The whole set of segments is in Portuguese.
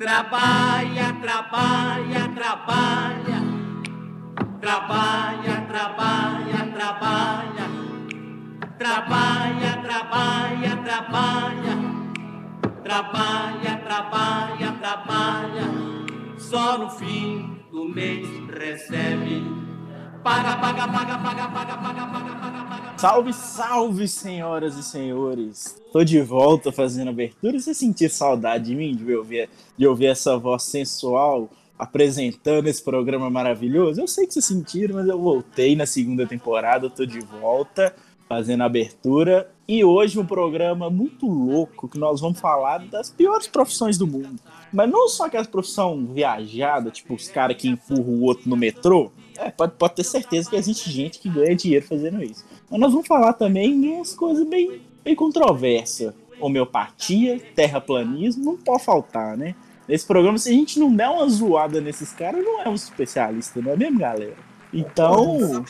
Trabalha, trabalha, trabalha. Trabalha, trabalha, trabalha. Trabalha, trabalha, trabalha. Trabalha, trabalha, trabalha. Só no fim do mês recebe. Paga, paga, paga, paga, paga, paga, paga, paga, paga. Salve, salve, senhoras e senhores! Tô de volta fazendo abertura. Você sentir saudade de mim, de ouvir, de ouvir essa voz sensual apresentando esse programa maravilhoso? Eu sei que vocês sentiram, mas eu voltei na segunda temporada, tô de volta fazendo abertura. E hoje um programa muito louco que nós vamos falar das piores profissões do mundo. Mas não só aquelas profissão viajada, tipo os caras que empurram o outro no metrô. Pode, pode ter certeza que existe gente que ganha dinheiro fazendo isso. Mas nós vamos falar também de umas coisas bem, bem controversas. Homeopatia, terraplanismo, não pode faltar, né? Nesse programa, se a gente não der uma zoada nesses caras, não é um especialista, não é mesmo, galera? Então.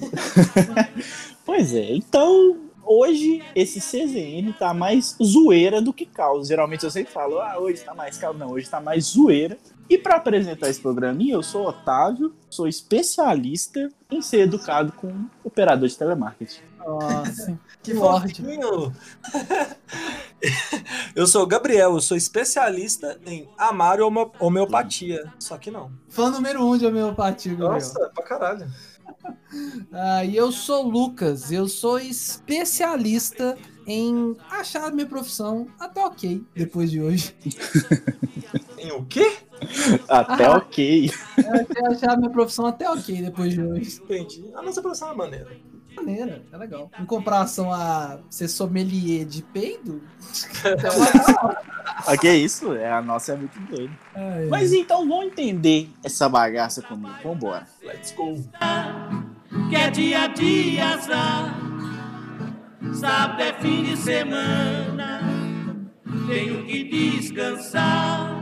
pois é, então hoje esse CZN tá mais zoeira do que caos. Geralmente eu sempre falo, ah, hoje tá mais caos. Não, hoje tá mais zoeira. E para apresentar esse programinha, eu sou Otávio, sou especialista em ser educado com operador de telemarketing. Nossa, Que fofinho! eu sou o Gabriel, eu sou especialista em amar homeopatia. Só que não. Fã número um de homeopatia, Gabriel. Nossa, pra caralho. Ah, e eu sou o Lucas, eu sou especialista em achar a minha profissão até ok depois de hoje. Em o quê? Até Ah. ok. Eu achar a minha profissão até ok depois de hoje. Entendi. A nossa profissão é uma maneira. Maneira, é legal. Em comparação a ser sommelier de peido, Ok, isso? É, a nossa é muito doida. é, Mas então vamos entender essa bagaça comigo. Vambora. Let's go. que é dia a dia azar. Sábado é fim de semana, tenho que descansar.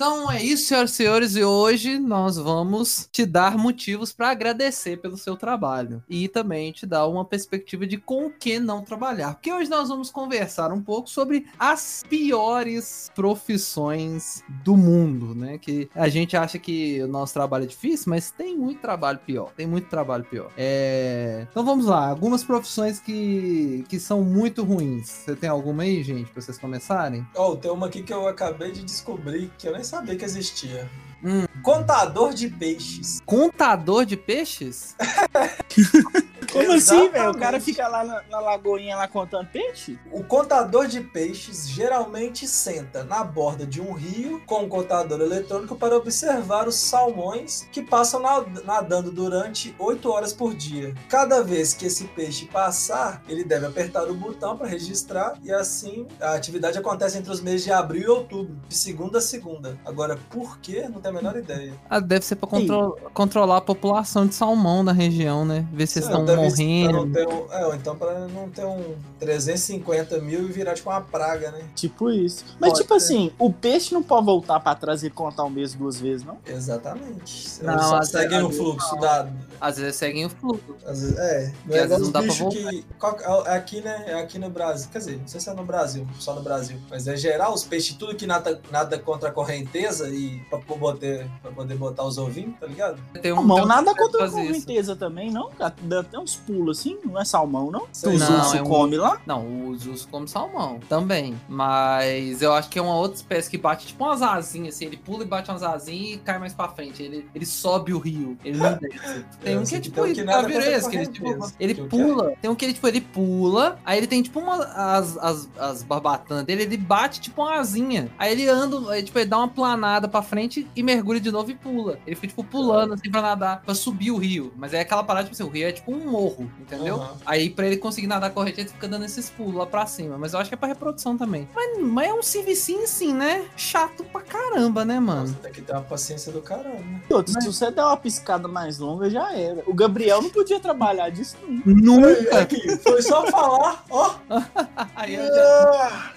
Então é isso, senhoras e senhores, e hoje nós vamos te dar motivos para agradecer pelo seu trabalho e também te dar uma perspectiva de com o que não trabalhar. Porque hoje nós vamos conversar um pouco sobre as piores profissões do mundo, né? Que a gente acha que o nosso trabalho é difícil, mas tem muito trabalho pior. Tem muito trabalho pior. É... Então vamos lá, algumas profissões que, que são muito ruins. Você tem alguma aí, gente, para vocês começarem? Ó, tem uma aqui que eu acabei de descobrir que eu nem sabia que existia. Hum. Contador de peixes. Contador de peixes? Como assim, velho? O cara fica lá na, na lagoinha lá contando peixe? O contador de peixes geralmente senta na borda de um rio com um contador eletrônico para observar os salmões que passam na- nadando durante 8 horas por dia. Cada vez que esse peixe passar, ele deve apertar o botão para registrar e assim a atividade acontece entre os meses de abril e outubro, de segunda a segunda. Agora, por quê? Não tenho a menor ideia. Ah, deve ser pra contro- controlar a população de salmão da região, né? Ver se estão deve- pra morrendo. não ter um- é, ou então para não ter um 350 mil e virar tipo uma praga, né? Tipo isso. Mas, Pode tipo ser. assim, o peixe não pode voltar pra trás e contar o mês duas vezes, não? Exatamente. Não, só às seguem vezes- o fluxo da. Às vezes seguem o fluxo. às vezes- é, vezes não dá pra bicho que. qual- é aqui, né? É aqui no Brasil. Quer dizer, não sei se é no Brasil, só no Brasil. Mas é geral, os peixes, tudo que nada, nada contra a correnteza e pra, poder, pra poder botar os ovinhos, tá ligado? Tem um, Salmão, tem um nada contra a faz isso. correnteza também, não? cara? Dá até uns pulos assim, não é salmão, não? Sei não, ursos é um- come lá? Não, os ursos comem salmão também. Mas eu acho que é uma outra espécie que bate tipo umas asinhas, assim. Ele pula e bate umas asinhas e cai mais pra frente. Ele, ele sobe o rio, ele não desce. Tem um que é tipo. Que ele, tipo, ele o pula. Tem um que ele, tipo, ele pula. Aí ele tem tipo uma. As, as, as barbatanas dele, ele bate tipo uma asinha. Aí ele anda, aí, tipo, ele dá uma planada pra frente e mergulha de novo e pula. Ele fica, tipo, pulando assim pra nadar, pra subir o rio. Mas é aquela parada, tipo assim, o rio é tipo um morro, entendeu? Aham. Aí pra ele conseguir nadar corrente, ele fica dando esses pulos lá pra cima. Mas eu acho que é pra reprodução também. Mas, mas é um servicinho assim, né? Chato pra caramba, né, mano? Nossa, tem que ter uma paciência do caralho, né? Outra, Se você der uma piscada mais longa, já era. O Gabriel não podia trabalhar disso, não. Nunca! Aqui, foi só falar, ó. Aí eu já...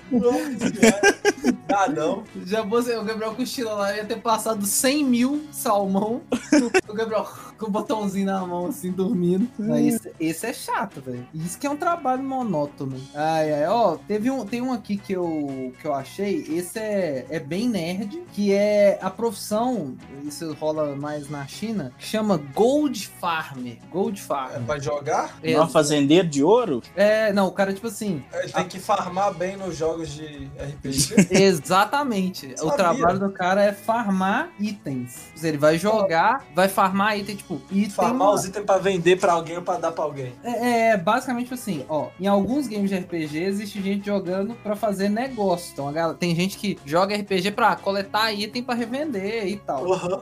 Ah, Obrigadão. Já você, o Gabriel cochila lá, ia ter passado 100 mil salmão. o Gabriel com o botãozinho na mão, assim, dormindo. Esse, esse é chato, velho. Isso que é um trabalho monótono. Ai, ai, ó, teve um, tem um aqui que eu, que eu achei. Esse é, é bem nerd, que é a profissão, isso rola mais na China, que chama Gold Farmer. Gold É Farmer. pra jogar? É, Não, fazendeiro de ouro? é, não, o cara, tipo assim, Ele tem que farmar bem nos jogos de RPG. Exatamente. O trabalho do cara é farmar itens. Ele vai jogar, vai farmar item, tipo, item. farmar os itens pra vender pra alguém ou pra dar pra alguém. É, é basicamente assim, ó. Em alguns games de RPG existe gente jogando pra fazer negócio. Então, a galera, tem gente que joga RPG pra coletar item pra revender e tal. Uhum.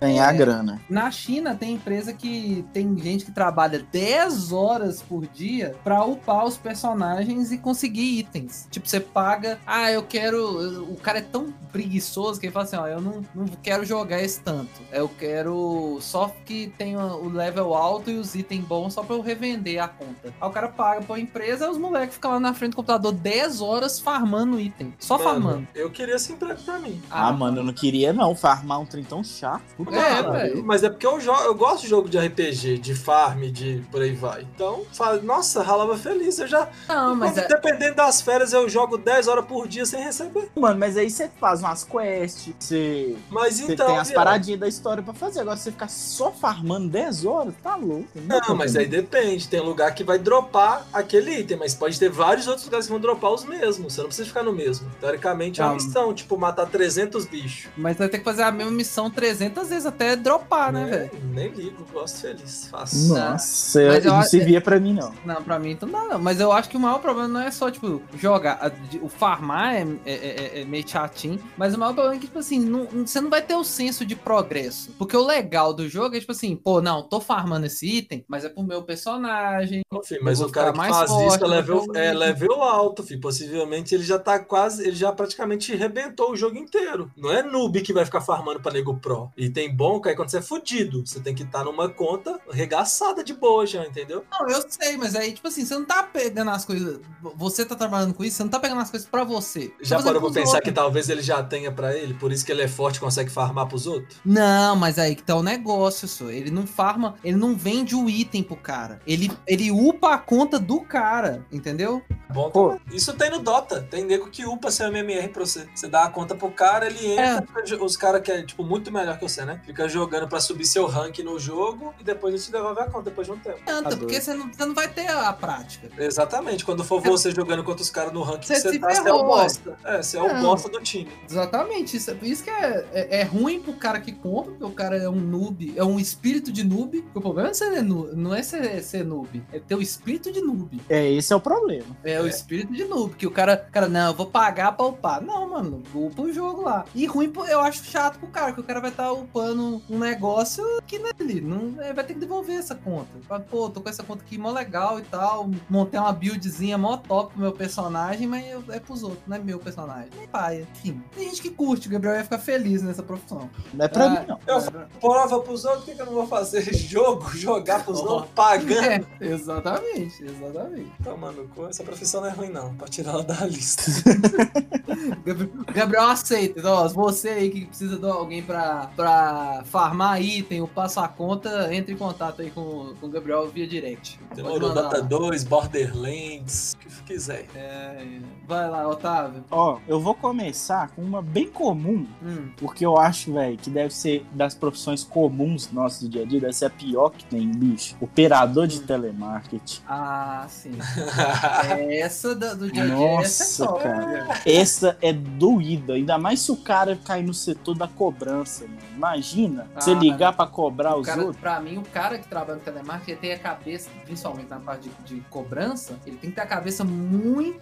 Ganhar grana. Na China tem empresa que tem gente que trabalha 10 horas por dia pra upar os personagens e conseguir itens. Tipo, você paga, ah, eu quero. O cara é tão preguiçoso que ele fala assim: ó, eu não, não quero jogar esse tanto. Eu quero só que tenha o level alto e os itens bons só pra eu revender a conta. Aí o cara paga pra empresa e os moleques ficam lá na frente do computador 10 horas farmando item. Só Mano, farmando. Eu queria esse emprego pra mim. Ah, mano, eu não queria não farmar um trem tão chato. Puta É, velho. Mas é porque eu, jo- eu gosto de jogo de RPG, de farm, de por aí vai. Então, fala, nossa, ralava feliz. Eu já. Não, mas quando- é, Dependendo das férias, eu jogo 10 horas por dia sem receber. Mano, mas aí você faz umas quests, você, Mas você então. tem as viado, paradinhas da história pra fazer. Agora você ficar só farmando 10 horas, tá louco. Não, mas aí depende. Tem lugar que vai dropar aquele item, mas pode ter vários outros lugares que vão dropar os mesmos. Você não precisa ficar no mesmo. Teoricamente é uma Ah. missão, tipo, matar 300 bichos. mas vai ter que fazer a mesma missão 300 vezes até dropar, né, Nem- velho? Nem ligo, gosto feliz. Faço. Nossa, Mas eu não acho- servia pra mim, não. Não, pra mim então não dá, não. Mas eu acho que o maior problema não é só, tipo, jogar. O farmar é, é- é- é meio chatinho. Mas o maior problema é que, tipo assim, não- você não vai ter o senso de progresso. Porque o legal do jogo é, tipo assim, pô, não, tô farmando esse item, mas é pro meu personagem. Filho, mas o cara que mais faz forte, isso é level, é level alto, filho. Possivelmente ele já tá quase. Ele já praticamente rebentou o jogo inteiro. Não é noob que vai ficar farmando pra nego pro. E tem bom que aí quando você é fudido, você tem que estar numa conta regaçada de boa já, entendeu? Não, eu sei, mas aí, tipo assim, você não tá pegando as coisas. Você tá trabalhando com isso, você não tá pegando as coisas pra você. Já Tá parou pra pensar outros. que talvez ele já tenha pra ele, por isso que ele é forte e consegue farmar pros outros? Não, mas aí que tá o negócio, Ele não farma, ele não vende o item pro cara. Ele, ele upa a conta do cara, entendeu? Bom, Pô. também. isso tem no Dota. Tem nego que upa seu MMR pra você. Você dá a conta pro cara, ele entra. jo- Os caras que é, tipo, muito melhor que você, né? Fica jogando pra subir seu rank no jogo e depois ele te devolve a conta depois de um tempo. Adianta, Tá porque você não, você não vai ter a prática. Exatamente. Quando for você jogando contra os caras no rank Você que você se tá, você é o bosta. É, você é o Não. bosta do time. Exatamente. Isso, isso que é, é, é ruim pro cara que compra, porque o cara é um noob, é um espírito de noob. O problema é ser noob, não é ser, ser noob, é ter o espírito de noob. É, esse é o problema. É, o espírito de noob, que o cara, cara, não, eu vou pagar pra upar. Não, mano, upa o jogo lá. E ruim, eu acho chato pro cara, que o cara vai estar upando um negócio que não é. Não, é, vai ter que devolver essa conta. Pô, tô com essa conta aqui mó legal e tal. Montei uma buildzinha mó top pro meu personagem, mas eu- é pros outros, não é meu personagem. Nem paia. Enfim, tem gente que curte, o Gabriel ia ficar feliz nessa profissão. Não é pra Ah, mim, não. Eu é, Prova pros outros, por que que eu não vou fazer jogo, jogar pros outros, pagando? É, exatamente, exatamente. Tomando cu, essa profissão não é ruim não, pra tirar ela da lista. Gabriel- aceita. Então, ó, você aí que precisa de alguém pra, pra farmar item ou passar conta, entre em contato aí com, com o Gabriel via direct. Demorou, Dota lá. 2, Borderlands, quiser. É, vai lá, Otávio. Ó, eu vou começar com uma bem comum, Hum, porque eu acho, velho, que deve ser das profissões comuns nossas do dia a dia, deve ser a pior que tem, bicho. Operador de Hum. telemarketing. ah, sim. É essa da- do dia a dia, essa Nossa, é top. cara. Essa é doída, ainda mais se o cara cair no setor da cobrança, mano. Imagina, você Ah, ligar pra cobrar O os cara, outros. pra mim, o cara que trabalha no telemarketing ele tem a cabeça, principalmente na parte de, de cobrança, ele tem que ter a cabeça muito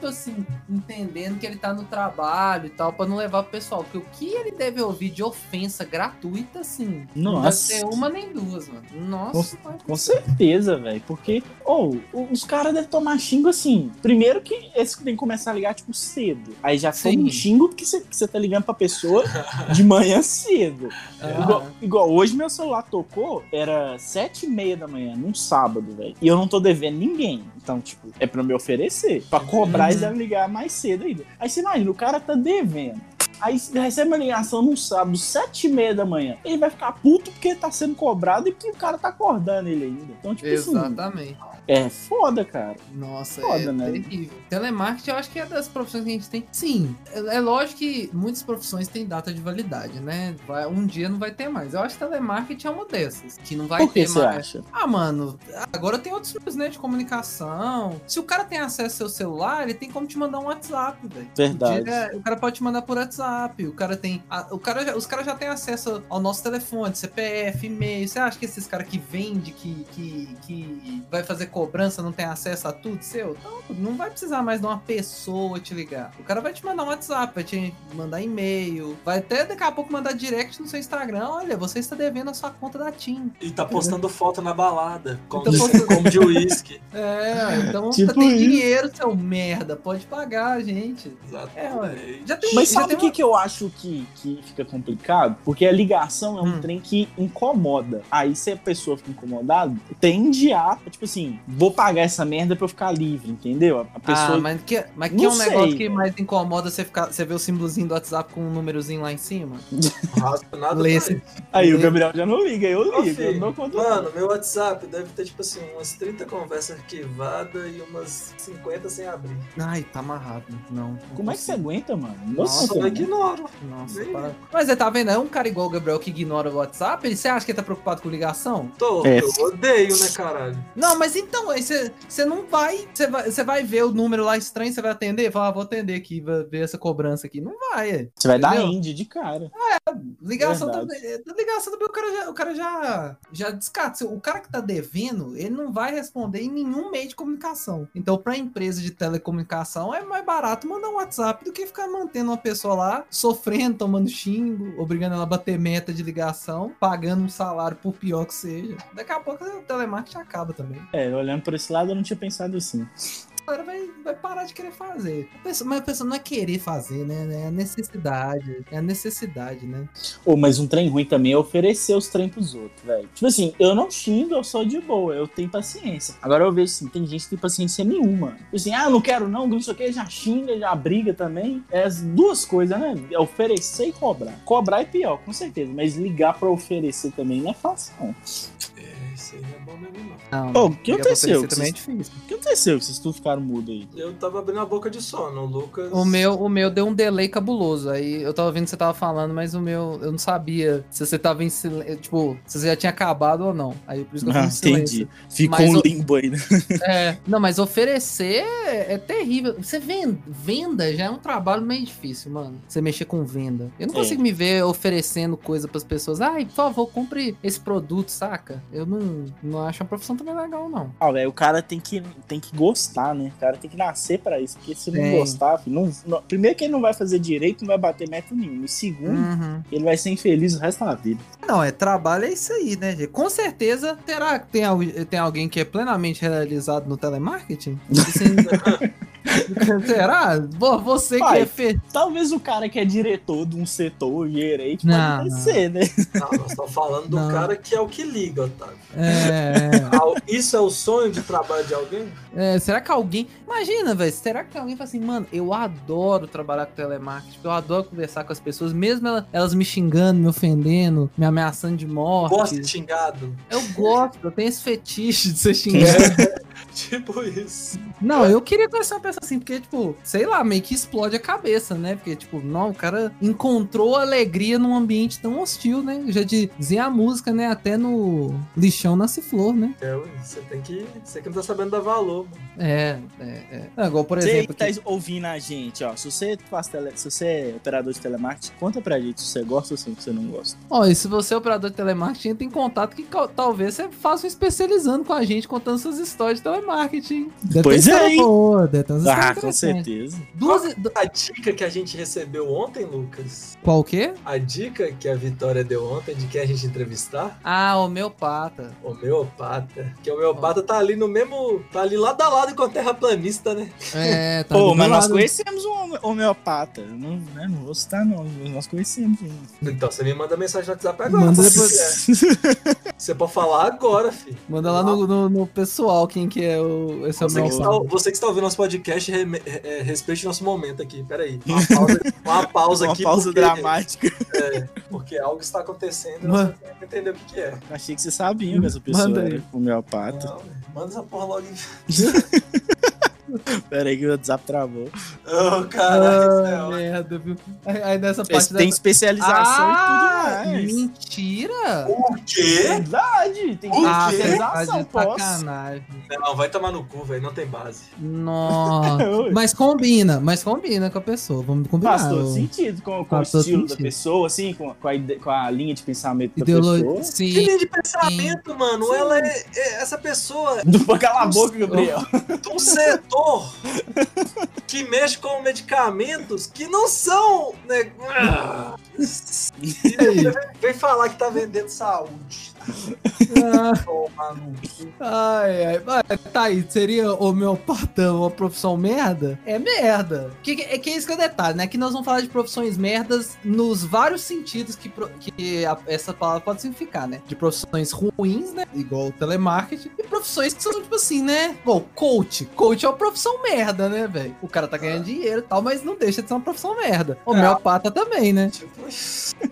assim, entendendo que ele tá no trabalho e tal, pra não levar pro pessoal. Porque o que ele deve ouvir de ofensa gratuita, assim, não deve Nossa. ser uma nem duas, mano. Nossa, mano. Com certeza, velho. Porque, ou, os caras devem tomar xingo assim. Primeiro que esse tem que começar a ligar, tipo, cedo. Aí já toma um xingo que você tá ligando pra pessoa de manhã cedo. Ah, Igual, igual hoje meu celular tocou, era sete e meia da manhã, num sábado, velho. E eu não tô devendo ninguém. Então, tipo, é pra me oferecer. Pra cobrar, Uhum. eles devem ligar mais cedo ainda. Aí você imagina, o cara tá devendo. Aí recebe uma ligação num sábado, sete e meia da manhã. Ele vai ficar puto porque tá sendo cobrado e porque o cara tá acordando ele ainda. Então, tipo assim, Exatamente. é foda, cara. Nossa, Foda, é né? terrível. Telemarketing, eu acho que é das profissões que a gente tem. Sim, é, é lógico que muitas profissões têm data de validade, né? Vai, um dia não vai ter mais. Eu acho que telemarketing é uma dessas, que não vai Por que ter você mais. acha? Ah, mano, agora tem outros meios, né, de comunicação. Se o cara tem acesso ao seu celular, ele tem como te mandar um WhatsApp, velho. Verdade. Diga- O cara pode te mandar por WhatsApp. O cara tem. a- o cara já- os caras já têm acesso ao nosso telefone, CPF, e-mail. Você acha que esses caras que vende, que, que, que vai fazer cobrança, não tem acesso a tudo seu? Então, não vai precisar mais de uma pessoa te ligar. O cara vai te mandar um WhatsApp, vai te mandar e-mail, vai até daqui a pouco mandar direct no seu Instagram. Olha, você está devendo a sua conta da TIM. E tá postando foto na balada, como, Tá de, postando- como de uísque. É, então Tipo tem isso. dinheiro, seu merda. Pode pagar gente. É. Exatamente. Já tem, Mas já sabe o que, que eu acho que, que fica complicado? Porque a ligação é um Hum. trem que incomoda. Aí se a pessoa fica incomodada, tende a, tipo assim, vou pagar essa merda pra eu ficar livre, entendeu? A pessoa. Ah, mas que, mas que Não é um negócio sei. que mais incomoda você ficar. Você vê o símbolozinho do WhatsApp com um númerozinho lá em cima? Nada Lê esse-. Aí o Gabriel já não liga, eu Ô, ligo, eu filho, não conto. Mano, meu WhatsApp deve ter, tipo assim, umas 30 conversas arquivadas e umas 50 sem abrir. Ai, tá amarrado. Não. não Como é que você consigo. aguenta, mano? Nossa, Nossa, ignoro. Nossa, para. Mas você tá vendo? É um cara igual o Gabriel que ignora o WhatsApp. Ele, você acha que ele tá preocupado com ligação? Tô, É. eu odeio, né, caralho? Não, mas então, aí você, você não vai você, vai. você vai ver o número lá estranho, você vai atender? Falar, ah, vou atender aqui, vai ver essa cobrança aqui. Não vai, é. Você vai dar indie de cara. Ligação Verdade. também. é, Ligação também, o cara já, o cara já, já descarta. O cara que tá devendo, ele não vai responder em nenhum meio de comunicação. Então, pra empresa de telecomunicação, é mais barato mandar um WhatsApp do que ficar mantendo uma pessoa lá, sofrendo, tomando xingo, obrigando ela a bater meta de ligação, pagando um salário por pior que seja. Daqui a pouco o telemarketing acaba também. É, olhando por esse lado, eu não tinha pensado assim. Galera vai, vai parar de querer fazer. A pessoa- mas a pessoa não é querer fazer, né? É a necessidade. É a necessidade, né? Ô, mas um trem ruim também é oferecer os trem pros outros, velho. Tipo assim, eu não xingo, eu sou de boa, eu tenho paciência. Agora eu vejo assim, tem gente que tem paciência nenhuma. Tipo assim, ah, não quero não, não sei o que, já xinga, já briga também. É as duas coisas, né? É oferecer e cobrar. Cobrar é pior, com certeza, mas ligar pra oferecer também não é fácil, não. É, isso aí é mesmo, não. Ô, o que aconteceu? oferecer também é difícil. O que aconteceu que vocês tudo ficaram mudos aí? Eu tava abrindo a boca de sono, o Lucas. O meu, o meu deu um delay cabuloso. Aí eu tava vendo que você tava falando, mas o meu, eu não sabia se você tava em silêncio. Tipo, se você já tinha acabado ou não. Aí por isso que eu fui Ah, em silêncio. entendi. Ficou Mas um o- limbo aí, né? É, não, mas oferecer é, é terrível. Você vende, venda já é um trabalho meio difícil, mano. Você mexer com venda. Eu não É. consigo me ver oferecendo coisa pras pessoas. Ai, por favor, compre esse produto, saca? Eu não, não acho a profissão também legal, não. Ah, velho, o cara tem que, tem que gostar, né? O cara tem que nascer pra isso. Porque se não gostar, não, não- primeiro que ele não vai fazer direito, não vai bater meta nenhum. E segundo, Uhum. ele vai ser infeliz o resto da vida. Não, é trabalho, é isso aí, né, gente? Com certeza, terá que tem, tem alguém que é plenamente realizado no telemarketing? será? Pô, você que Pai, é fe... Talvez o cara que é diretor de um setor, gerente, Não, pode não. ser, né? Não, nós estamos falando do Não. cara que é o que liga, Otávio. É, Ah, Isso é o sonho de trabalho de alguém? é, será que alguém. Imagina, velho. Será que alguém fala assim, mano, eu adoro trabalhar com telemarketing, eu adoro conversar com as pessoas, mesmo ela- elas me xingando, me ofendendo, me ameaçando de morte. Gosta de xingado? Eu gosto, eu tenho esse fetiche de ser xingado. Tipo isso. Não, eu queria conhecer uma pessoa assim, porque, tipo, sei lá, meio que explode a cabeça, né? Porque, tipo, não, o cara encontrou alegria num ambiente tão hostil, né? Já de dizer a música, né? Até no lixão nasce flor, né? É, você tem que. Você que não tá sabendo dar valor, mano. É, é, é. É, Igual, por Você exemplo. que tá ouvindo a gente, ó. Se você faz tele... se você é operador de telemarketing, conta pra gente se você gosta ou se você não gosta. Ó, e se você é operador de telemarketing, tem contato que talvez você faça um especializando com a gente, contando suas histórias de telemarketing. Deve Pois ter é, história hein? boa, umas Ah, histórias com interessantes. certeza. Duas. du- A dica que a gente recebeu ontem, Lucas. Qual o quê? A dica que a Vitória deu ontem de quem a gente entrevistar, Ah, homeopata. homeopata. Que o homeopata tá ali no mesmo. Tá ali lado a lado com a terraplanista, né? É, tá Pô, do mas nós lado. conhecemos um home- homeopata. Não, né, não vou citar não, mas nós conhecemos um. Então você me manda mensagem no WhatsApp agora. Manda se depois. quiser. Você pode falar agora, filho. Manda lá no, no, no pessoal quem que é o, esse Você que está você que está ouvindo nosso podcast, re, é, respeite nosso momento aqui. Peraí. Uma pausa, uma pausa Uma aqui. pausa porque, dramática. É, porque algo está acontecendo e nós temos que entender o que, que é. Achei que você sabia que essa pessoa Manda aí. era homeopata. Não, manda essa porra logo em. Pera aí que o WhatsApp travou. Oh, caralho. Ah, céu. merda, viu? Aí, aí nessa parte tem da... especialização ah, e tudo mais. mentira! O quê? Verdade, tem O Ah, especialização, posso. sacanagem. Não, vai tomar no cu, velho. Não tem base. Nossa. Mas combina, mas combina com a pessoa. Vamos combinar. Faz todo ô. sentido com, com o estilo da sentido. pessoa, assim, com, com, a, com a linha de pensamento da pessoa. Que Sim. linha de pensamento, mano. Ela é, é- Essa pessoa Do, cala a boca, Gabriel. de um setor que mexe com medicamentos que não são. Né? Vem falar que tá vendendo saúde. Ah, ai, ai. Mas, Tá aí, seria homeopata uma profissão merda? É merda. Que, que- é que é isso que é o detalhe, né? Que nós vamos falar de profissões merdas nos vários sentidos que, que a- essa palavra pode significar, né? De profissões ruins, né? Igual o telemarketing. E profissões que são, tipo assim, né? Bom, coach. Coach é uma profissão merda, né, velho? O cara tá ganhando dinheiro e tal, mas não deixa de ser uma profissão merda. Homeopata também, né? Tipo,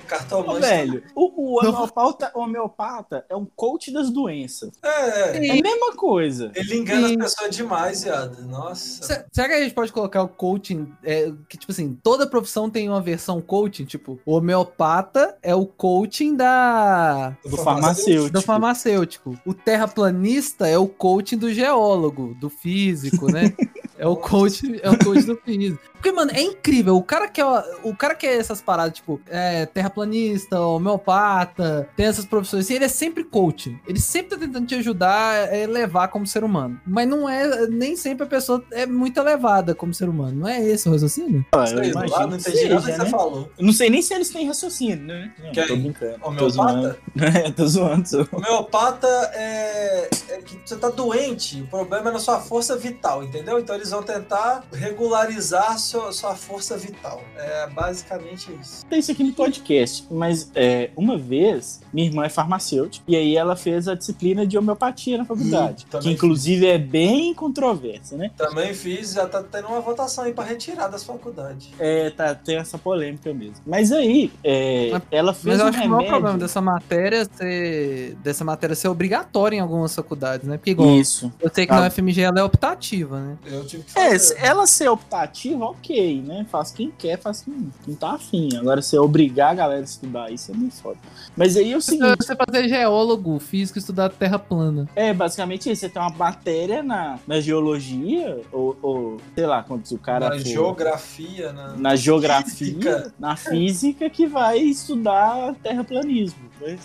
cartomante. velho, o, o homeopata, homeopata é um coach das doenças. É, É a mesma coisa. ele engana Sim. as pessoas demais, viado. Nossa. Se- Será que a gente pode colocar o coaching? é, que, tipo assim, toda profissão tem uma versão coaching? Tipo, o homeopata é o coaching da. Do farmacêutico. Do farmacêutico. O terraplanista é o coaching do geólogo, do físico, né? É o coach, é o coach do físico. Porque, mano, é incrível. O cara que é, o cara que é essas paradas, tipo, é, terraplanista, homeopata, tem essas profissões assim, ele é sempre coach. Ele sempre tá tentando te ajudar a elevar como ser humano. Mas não é, nem sempre a pessoa é muito elevada como ser humano. Não é esse o raciocínio? Ah, eu lá, imagino não que entendi nada que seja, você né? falou. Eu não sei nem se eles têm raciocínio, né? Não, tô brincando. Tô zoando. Homeopata? É, tô zoando. Tô... Homeopata é, é que você tá doente, o problema é na sua força vital, entendeu? Então eles vão tentar regularizar sua, sua força vital. É basicamente isso. Tem isso aqui no podcast, mas é, uma vez minha irmã é farmacêutica e aí ela fez a disciplina de homeopatia na faculdade, Hum, que inclusive é bem controversa, né? Também fiz, já tá tendo uma votação aí pra retirar das faculdades. É, tá, tem essa polêmica mesmo. Mas aí, é, Mas- ela fez Mas eu um acho que o maior remédio... problema dessa matéria ser. dessa matéria ser obrigatória em algumas faculdades, né? Porque igual, Isso. eu sei que Ah. na UFMG ela é optativa, né? Eu tive que É, fazer. se ela ser optativa, ok, né? Faz quem quer, faz quem não tá afim. Agora, se obrigar a galera a estudar isso é muito foda. Mas aí é o seguinte, Você fazer geólogo, físico, estudar terra plana. é basicamente isso. Você tem uma matéria na, na geologia, ou, ou, sei lá, quando o cara na for- geografia, na... na geografia, Física. na física, que vai estudar terraplanismo. Mas,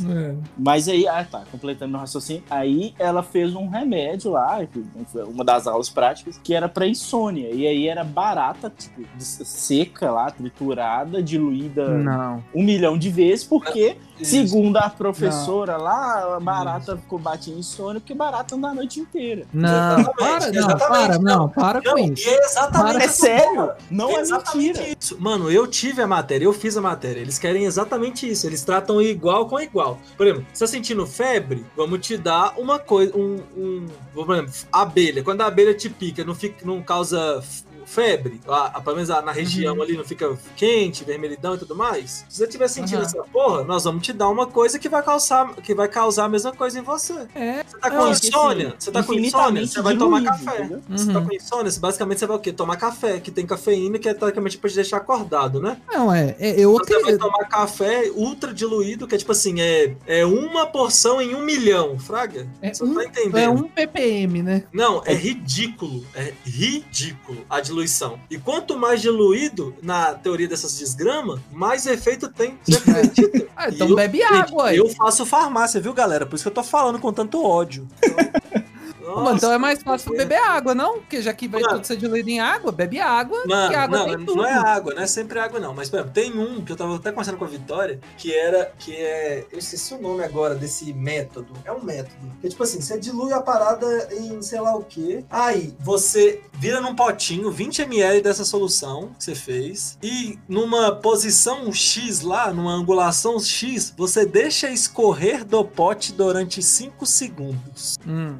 mas aí, ah tá, completando o raciocínio, aí ela fez um remédio lá, uma das aulas práticas, que era pra insônia. E aí era barata, tipo, seca lá, triturada, diluída Não. um milhão de vezes, porque, Isso. segundo a professora lá, a barata ficou batendo insônia, porque barata anda a noite inteira. Não, para, não, para, não. não, para Não, com isso. é exatamente Para- É sério? Não é exatamente mentira. isso. Mano, eu tive a matéria, eu fiz a matéria. Eles querem exatamente isso. Eles tratam igual com igual. Por exemplo, você tá sentindo febre? Vamos te dar uma coisa. Um, um, por exemplo, abelha. Quando a abelha te pica, não, fica, não causa febre? A, a, pelo menos na região Uhum. ali não fica quente, vermelhidão e tudo mais? Se você estiver sentindo Uhum. essa porra, nós vamos te dar uma coisa que vai causar, que vai causar a mesma coisa em você. É. Você tá Eu com insônia? Você tá com insônia? Você vai tomar café. entendeu? Você tá Uhum. com insônia? Basicamente você vai o quê? Tomar café, que tem cafeína, que é tecnicamente pra te deixar acordado, né? Não, é. é, eu Você vai acredito. tomar café ultra diluído, que é tipo assim, é, é uma porção em um milhão, fraga? É Você não um- tá entendendo. É um ppm, né? Não, é ridículo. É ridículo a diluição. E quanto mais diluído, na teoria dessas desgramas, mais efeito tem. Você acredita? Ah, então eu- bebe água aí. Eu faço farmácia, viu, galera? Por isso que eu tô falando com tanto ódio. Mano, então é mais fácil beber água, não? Porque já que vai Mano. tudo ser diluído em água, bebe água. Mano, e água não, tem não tudo. é água, não é sempre água, não. Mas, por exemplo, tem um que eu tava até conversando com a Vitória, que era, que é, eu esqueci o nome agora desse método. É um método. Que, tipo assim, você dilui a parada em sei lá o quê. Aí, você vira num potinho 20 ml dessa solução que você fez. E numa posição X lá, numa angulação X, você deixa escorrer do pote durante 5 segundos. Hum.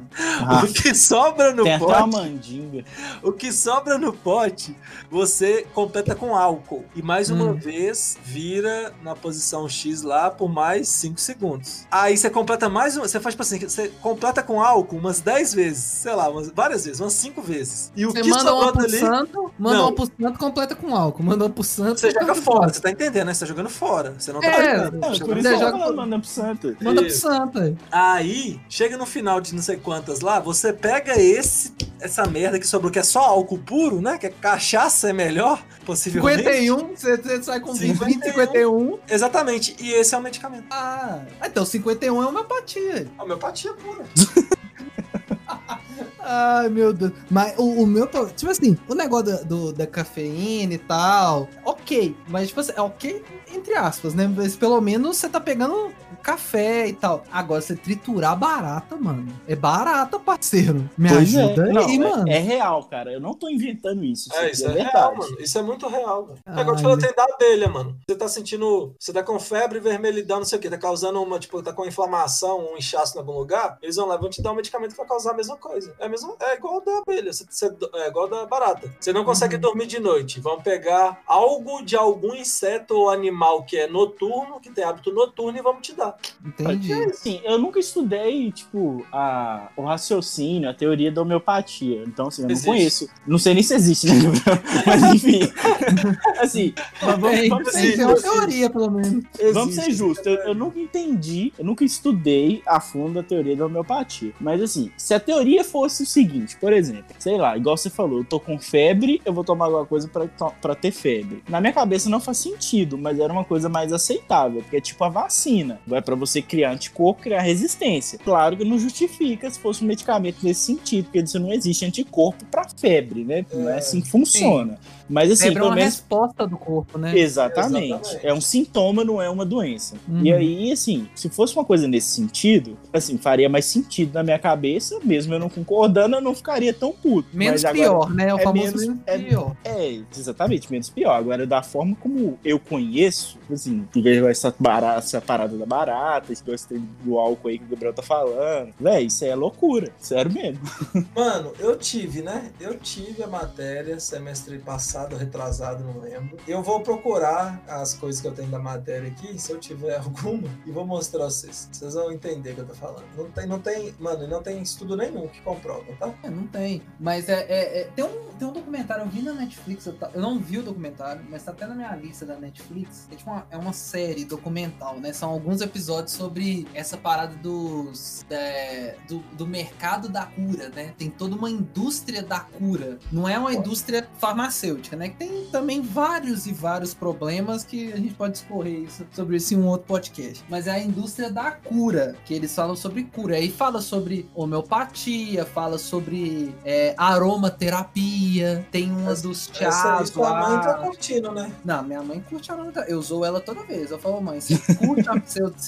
O O que sobra no tem até uma pote, mandinga. o que sobra no pote, você completa com álcool. E mais uma Hum. vez vira na posição X lá por mais 5 segundos. Aí você completa mais uma, você faz tipo assim, você completa com álcool umas 10 vezes, sei lá, umas, várias vezes, umas 5 vezes. E o Você que manda uma sobrou dali, santo, manda Não. uma pro santo, completa com álcool. Manda uma pro santo. você joga fora, você tá entendendo, né? Você tá jogando fora. Você não tá É, jogando. Não, você por tá isso joga- manda pro santo. Manda pro santo, aí. Aí, chega no final de não sei quantas lá, você pega esse essa merda que sobrou, que é só álcool puro, né? Que é cachaça é melhor, possivelmente. 51, você, você sai com 20, 51. 51. Exatamente. E esse é o medicamento. Ah, então 51 é homeopatia. Homeopatia pura. Ai, meu Deus. Mas o, o meu, tipo assim, o negócio da, do- da cafeína e tal, ok. Mas, tipo assim, é ok entre aspas, né? Mas pelo menos você tá pegando café e tal. Agora, você triturar barata, mano. É barata, parceiro. Me Pois é. ajuda Não, aí, é- mano. É, real, cara. Eu não tô inventando isso. Isso, É, isso é, é, verdade. real, mano. Isso é muito real. É igual te falou, meu- tem da abelha, mano. Você tá sentindo. Você tá com febre, vermelhidão, não sei o quê. Tá causando uma, tipo, tá com inflamação, um inchaço em algum lugar. Eles vão lá, vão te dar um medicamento que vai causar a mesma coisa. É, a mesma, é igual da abelha, você, você- é igual da barata. Você não consegue Uhum. dormir de noite. Vão pegar algo de algum inseto ou animal que é noturno, que tem hábito noturno, e vamos te dar. Entendi. Assim, eu nunca estudei, tipo, a, o raciocínio, a teoria da homeopatia. Então, assim, eu não Existe. conheço. Não sei nem se existe, né, Gabriel? Mas enfim. assim, mas vamos, Tem, vamos ser tem uma justos. teoria, pelo menos. Vamos ser justos, eu, eu nunca entendi, eu nunca estudei a fundo a teoria da homeopatia. Mas assim, se a teoria fosse o seguinte, por exemplo, sei lá, igual você falou, eu tô com febre, eu vou tomar alguma coisa pra, pra ter febre. Na minha cabeça não faz sentido, mas era uma coisa mais aceitável, porque é tipo a vacina. Vai pra você criar anticorpo, criar resistência. Claro que não justifica se fosse um medicamento nesse sentido, porque isso não existe anticorpo pra febre, né? Não é assim que funciona. Mas assim, Febre é uma menos resposta do corpo, né? Exatamente. Exatamente. É um sintoma, não é uma doença. Uhum. E aí, assim, se fosse uma coisa nesse sentido, assim, faria mais sentido na minha cabeça, mesmo eu não concordando, eu não ficaria tão puto. Menos agora- pior, né? O é famoso menos- menos é- pior. É, exatamente, menos pior. Agora, da forma como eu conheço, assim, vejo essa, barata, essa parada da barata, esse gosto do álcool aí que o Gabriel tá falando, véi, isso aí é loucura. Sério mesmo. Mano, eu tive, né? Eu tive a matéria semestre passado, retrasado, não lembro. Eu vou procurar as coisas que eu tenho da matéria aqui, se eu tiver alguma, e vou mostrar pra vocês. Vocês vão entender o que eu tô falando. Não tem, não tem, mano, não tem estudo nenhum que comprova, tá? É, não tem. Mas é, é- é- tem, um, tem um documentário, eu vi na Netflix, eu, ta- eu não vi o documentário, mas tá até na minha lista da Netflix. É, tipo uma, é uma série documental, né? São alguns episódios sobre essa parada dos. é, do, do mercado da cura, né? Tem toda uma indústria da cura. Não é uma indústria farmacêutica, né? Que tem também vários e vários problemas que a gente pode discorrer isso, sobre isso em um outro podcast. Mas é a indústria da cura, que eles falam sobre cura. Aí fala sobre homeopatia, fala sobre é, aromaterapia, tem uma Essa- dos Essa chás aí sua mãe tá curtindo, né? Não, minha mãe curte aromaterapia. Eu usou ela toda vez. Eu falo, mãe, você curte a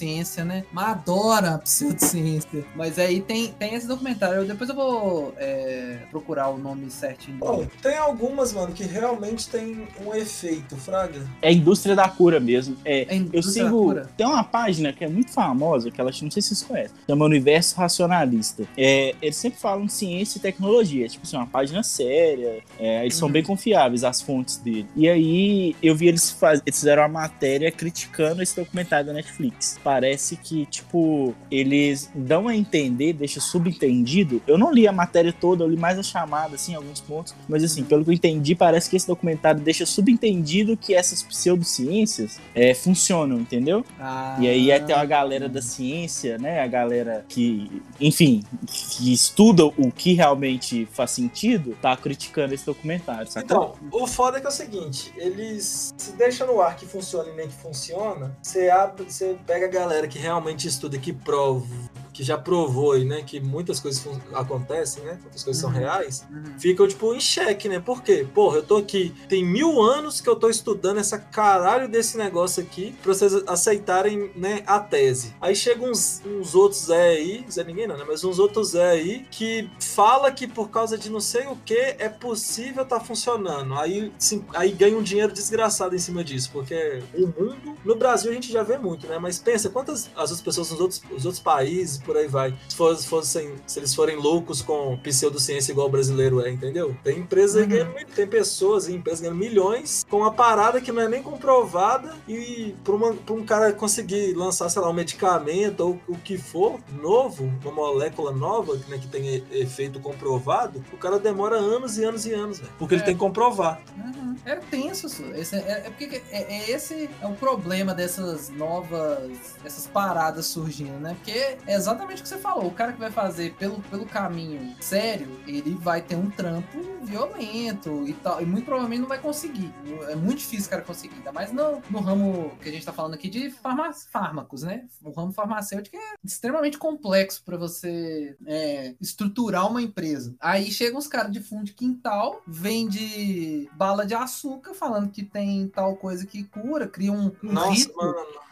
pseudociência, né? Mas adora a pseudociência. Mas aí tem, tem esse documentário. Eu- depois eu vou é, procurar o nome certinho. Bom, tem algumas, mano, que realmente tem um efeito, Fraga. É a indústria da cura mesmo. É, É eu indústria da sigo. cura. Tem uma página que é muito famosa, que ela não sei se vocês conhecem, chama Universo Racionalista. É, eles sempre falam de ciência e tecnologia, tipo assim, uma página séria. é, eles são Uhum. bem confiáveis, as fontes dele. E aí eu vi eles, faz, eles fizeram uma matéria criticando esse documentário da Netflix. Parece que, tipo, eles dão a entender, deixa subentendido. Eu não li a matéria toda, eu li mais a chamada, assim, alguns pontos. Mas assim, pelo que eu entendi, parece que esse documentário deixa subentendido que essas pseudociências é, funcionam, entendeu? Ah, E aí até a galera da ciência, né? A galera que, enfim, que estuda o que realmente faz sentido, tá criticando esse documentário, sacou? Então, o foda é que é o seguinte, eles se deixam no ar que funciona e nem que funciona, você abre, você pega a galera que realmente estuda, que prova, que já provou aí, né, que muitas coisas acontecem, né, muitas coisas Uhum. são reais, Uhum. ficam, tipo, em xeque, né, por quê? Porra, eu tô aqui, tem mil anos que eu tô estudando essa caralho desse negócio aqui pra vocês aceitarem, né, a tese. Aí chegam uns, uns outros Zé aí, Zé ninguém não, né, mas uns outros Zé aí, que fala que por causa de não sei o que é possível tá funcionando. Aí, sim, aí ganha um dinheiro desgraçado em cima disso, porque o mundo, no Brasil a gente já vê muito, né, mas pensa quantas as outras pessoas nos outros, os outros países, por aí vai. Se, fosse, fossem, se eles forem loucos com pseudociência igual o brasileiro é, entendeu? Tem empresas Uhum. ganhando, tem pessoas e empresas ganhando milhões com uma parada que não é nem comprovada e pra um cara conseguir lançar, sei lá, um medicamento ou o que for novo, uma molécula nova, né, que tem efeito comprovado, o cara demora anos e anos e anos. Porque ele É. tem que comprovar. Uhum. É tenso isso. Esse é, é porque é, é esse é o problema dessas novas, essas paradas surgindo, né? Porque é exatamente o que você falou. O cara que vai fazer pelo, pelo caminho sério, ele vai ter um trampo violento e tal. E muito provavelmente não vai conseguir. É muito difícil o cara conseguir. Ainda mais no, no ramo que a gente tá falando aqui de farma, fármacos, né? O ramo farmacêutico é extremamente complexo para você é, estruturar uma empresa. Aí chegam os caras de fundo de quintal, vende bala de açúcar, falando que tem tal coisa que cura, cria um, um Nossa,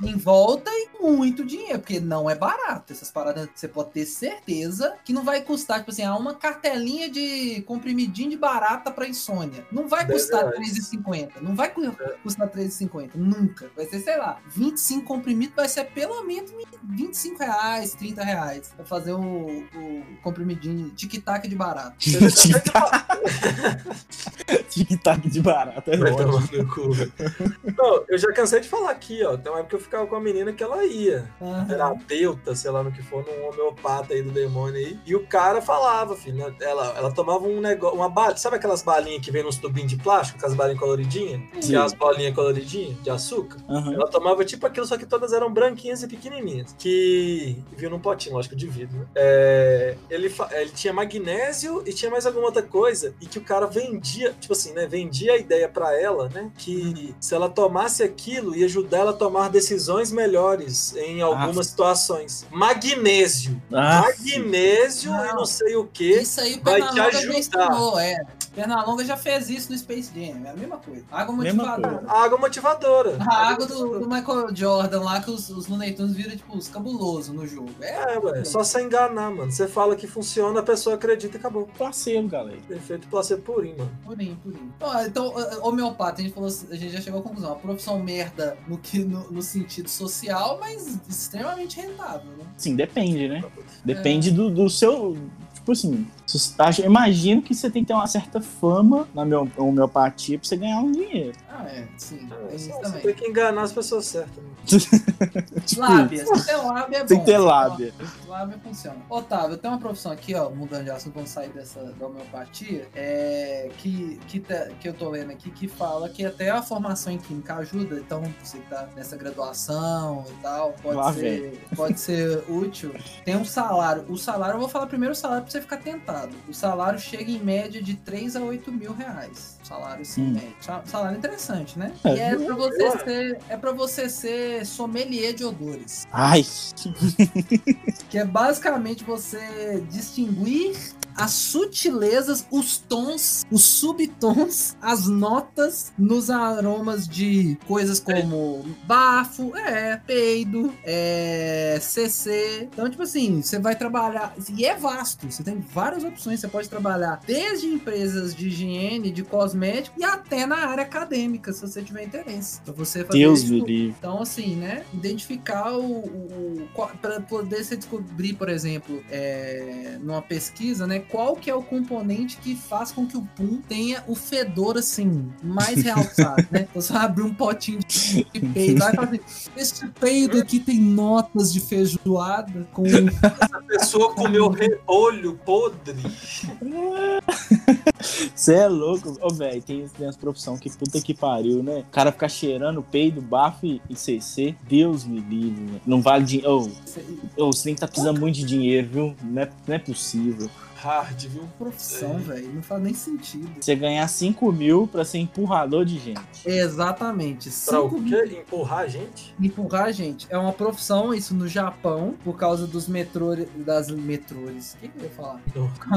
em volta e muito dinheiro, porque não é barato. Essas paradas você pode ter certeza que não vai custar, tipo assim, ah, uma cartelinha de comprimidinho de barata pra insônia. Não vai custar reais. R$3,50. Não vai cu- custar R$3,50. Nunca. Vai ser, sei lá, 25 comprimidos vai ser pelo menos 25 reais, 30 reais. Pra fazer o, o comprimidinho tic-tac de barata. Tic-tac de barata, é Vai ótimo. tomar no cu, velho. Não, eu já cansei de falar aqui, ó. Tem uma época que eu ficava com a menina que ela ia. Aham. terapeuta, sei lá no que for, num homeopata aí do demônio aí. E o cara falava, filho, né, ela, ela tomava um negócio, uma bala, sabe aquelas balinhas que vem nos tubinhos de plástico, com as balinhas coloridinhas? Sim. E as bolinhas coloridinhas de açúcar? Aham. Ela tomava tipo aquilo, só que todas eram branquinhas e pequenininhas. Que viu num potinho, lógico, de vidro. Né? É, ele, fa- ele tinha magnésio e tinha mais alguma outra coisa. E que o cara vendia, tipo assim, né? Vendia a ideia pra ela, né? Que se ela tomasse aquilo, ia ajudar ela a tomar decisões melhores em algumas situações. Magnésio. Ah, Magnésio e Não. sei o que. Isso aí o vai te ajudar. ensinou, é. Pernalonga já fez isso no Space Jam, é a mesma coisa. Água motivadora. Água motivadora. A água do, do Michael Jordan lá, que os, os Looney Tunes viram, tipo, os cabulosos no jogo. É, É, ué, só sem enganar, mano. Você fala que funciona, a pessoa acredita e acabou. placebo, galera. Efeito placebo purinho, mano. purinho, purinho. Então, homeopata, a gente, falou, a gente já chegou à conclusão. Uma profissão merda no, que, no, no sentido social, mas extremamente rentável, né? Sim, depende, né? Depende do, do seu. Tipo assim, acho- imagino que você tem que ter uma certa fama na meu- homeopatia pra você ganhar um dinheiro. Ah, é, sim. É, Tem isso você também. tem que enganar as pessoas certas. Né? Tipo, Lábia, se ter lábia é bom. Tem que ter lábia. Lábia funciona. Otávio, tem uma profissão aqui, ó, mudando de assunto, vamos sair dessa da homeopatia, é, que, que, tá- que eu tô lendo aqui, que fala que até a formação em química ajuda, então você que tá nessa graduação e tal, pode, Lá ser, pode ser útil. Tem um salário, o salário, eu vou falar primeiro o salário pra você ficar tentado. O salário chega em média de 3 a 8 mil reais. Salário sim, Hum. médio. Sa- Salário interessante, né? É, e é pra você ser, é pra você ser sommelier de odores. Ai, Que é basicamente você distinguir as sutilezas, os tons, os subtons, as notas nos aromas de coisas como bafo, é, peido, é, CC. Então, tipo assim, você vai trabalhar. E é vasto, você tem várias opções. Você pode trabalhar desde empresas de higiene, de cosmético e até na área acadêmica, se você tiver interesse. Pra você fazer Deus isso me livre. então, assim, né? Identificar o. o para poder você descobrir, por exemplo, é, numa pesquisa, né? Qual que é o componente que faz com que o pum tenha o fedor, assim, mais realçado, né? Então, você vai abrir um potinho de peido vai assim, esse peido aqui tem notas de feijoada com. A pessoa comeu repolho podre. Você é louco. Ô, velho, tem, tem as profissões que puta que pariu, né? O cara ficar cheirando peido, bafo e CC. Deus me livre, velho. Não vale dinheiro. Ô, ô, você tem que estar precisando muito de dinheiro, viu? Não é, não é possível. Hard, viu? Profissão, velho. Não faz nem sentido. Você ganhar 5 mil pra ser empurrador de gente. Exatamente. Pra o quê? Empurrar a gente? empurrar a gente. É uma profissão, isso no Japão, por causa dos metrô, das metrôs. O que, que eu ia falar?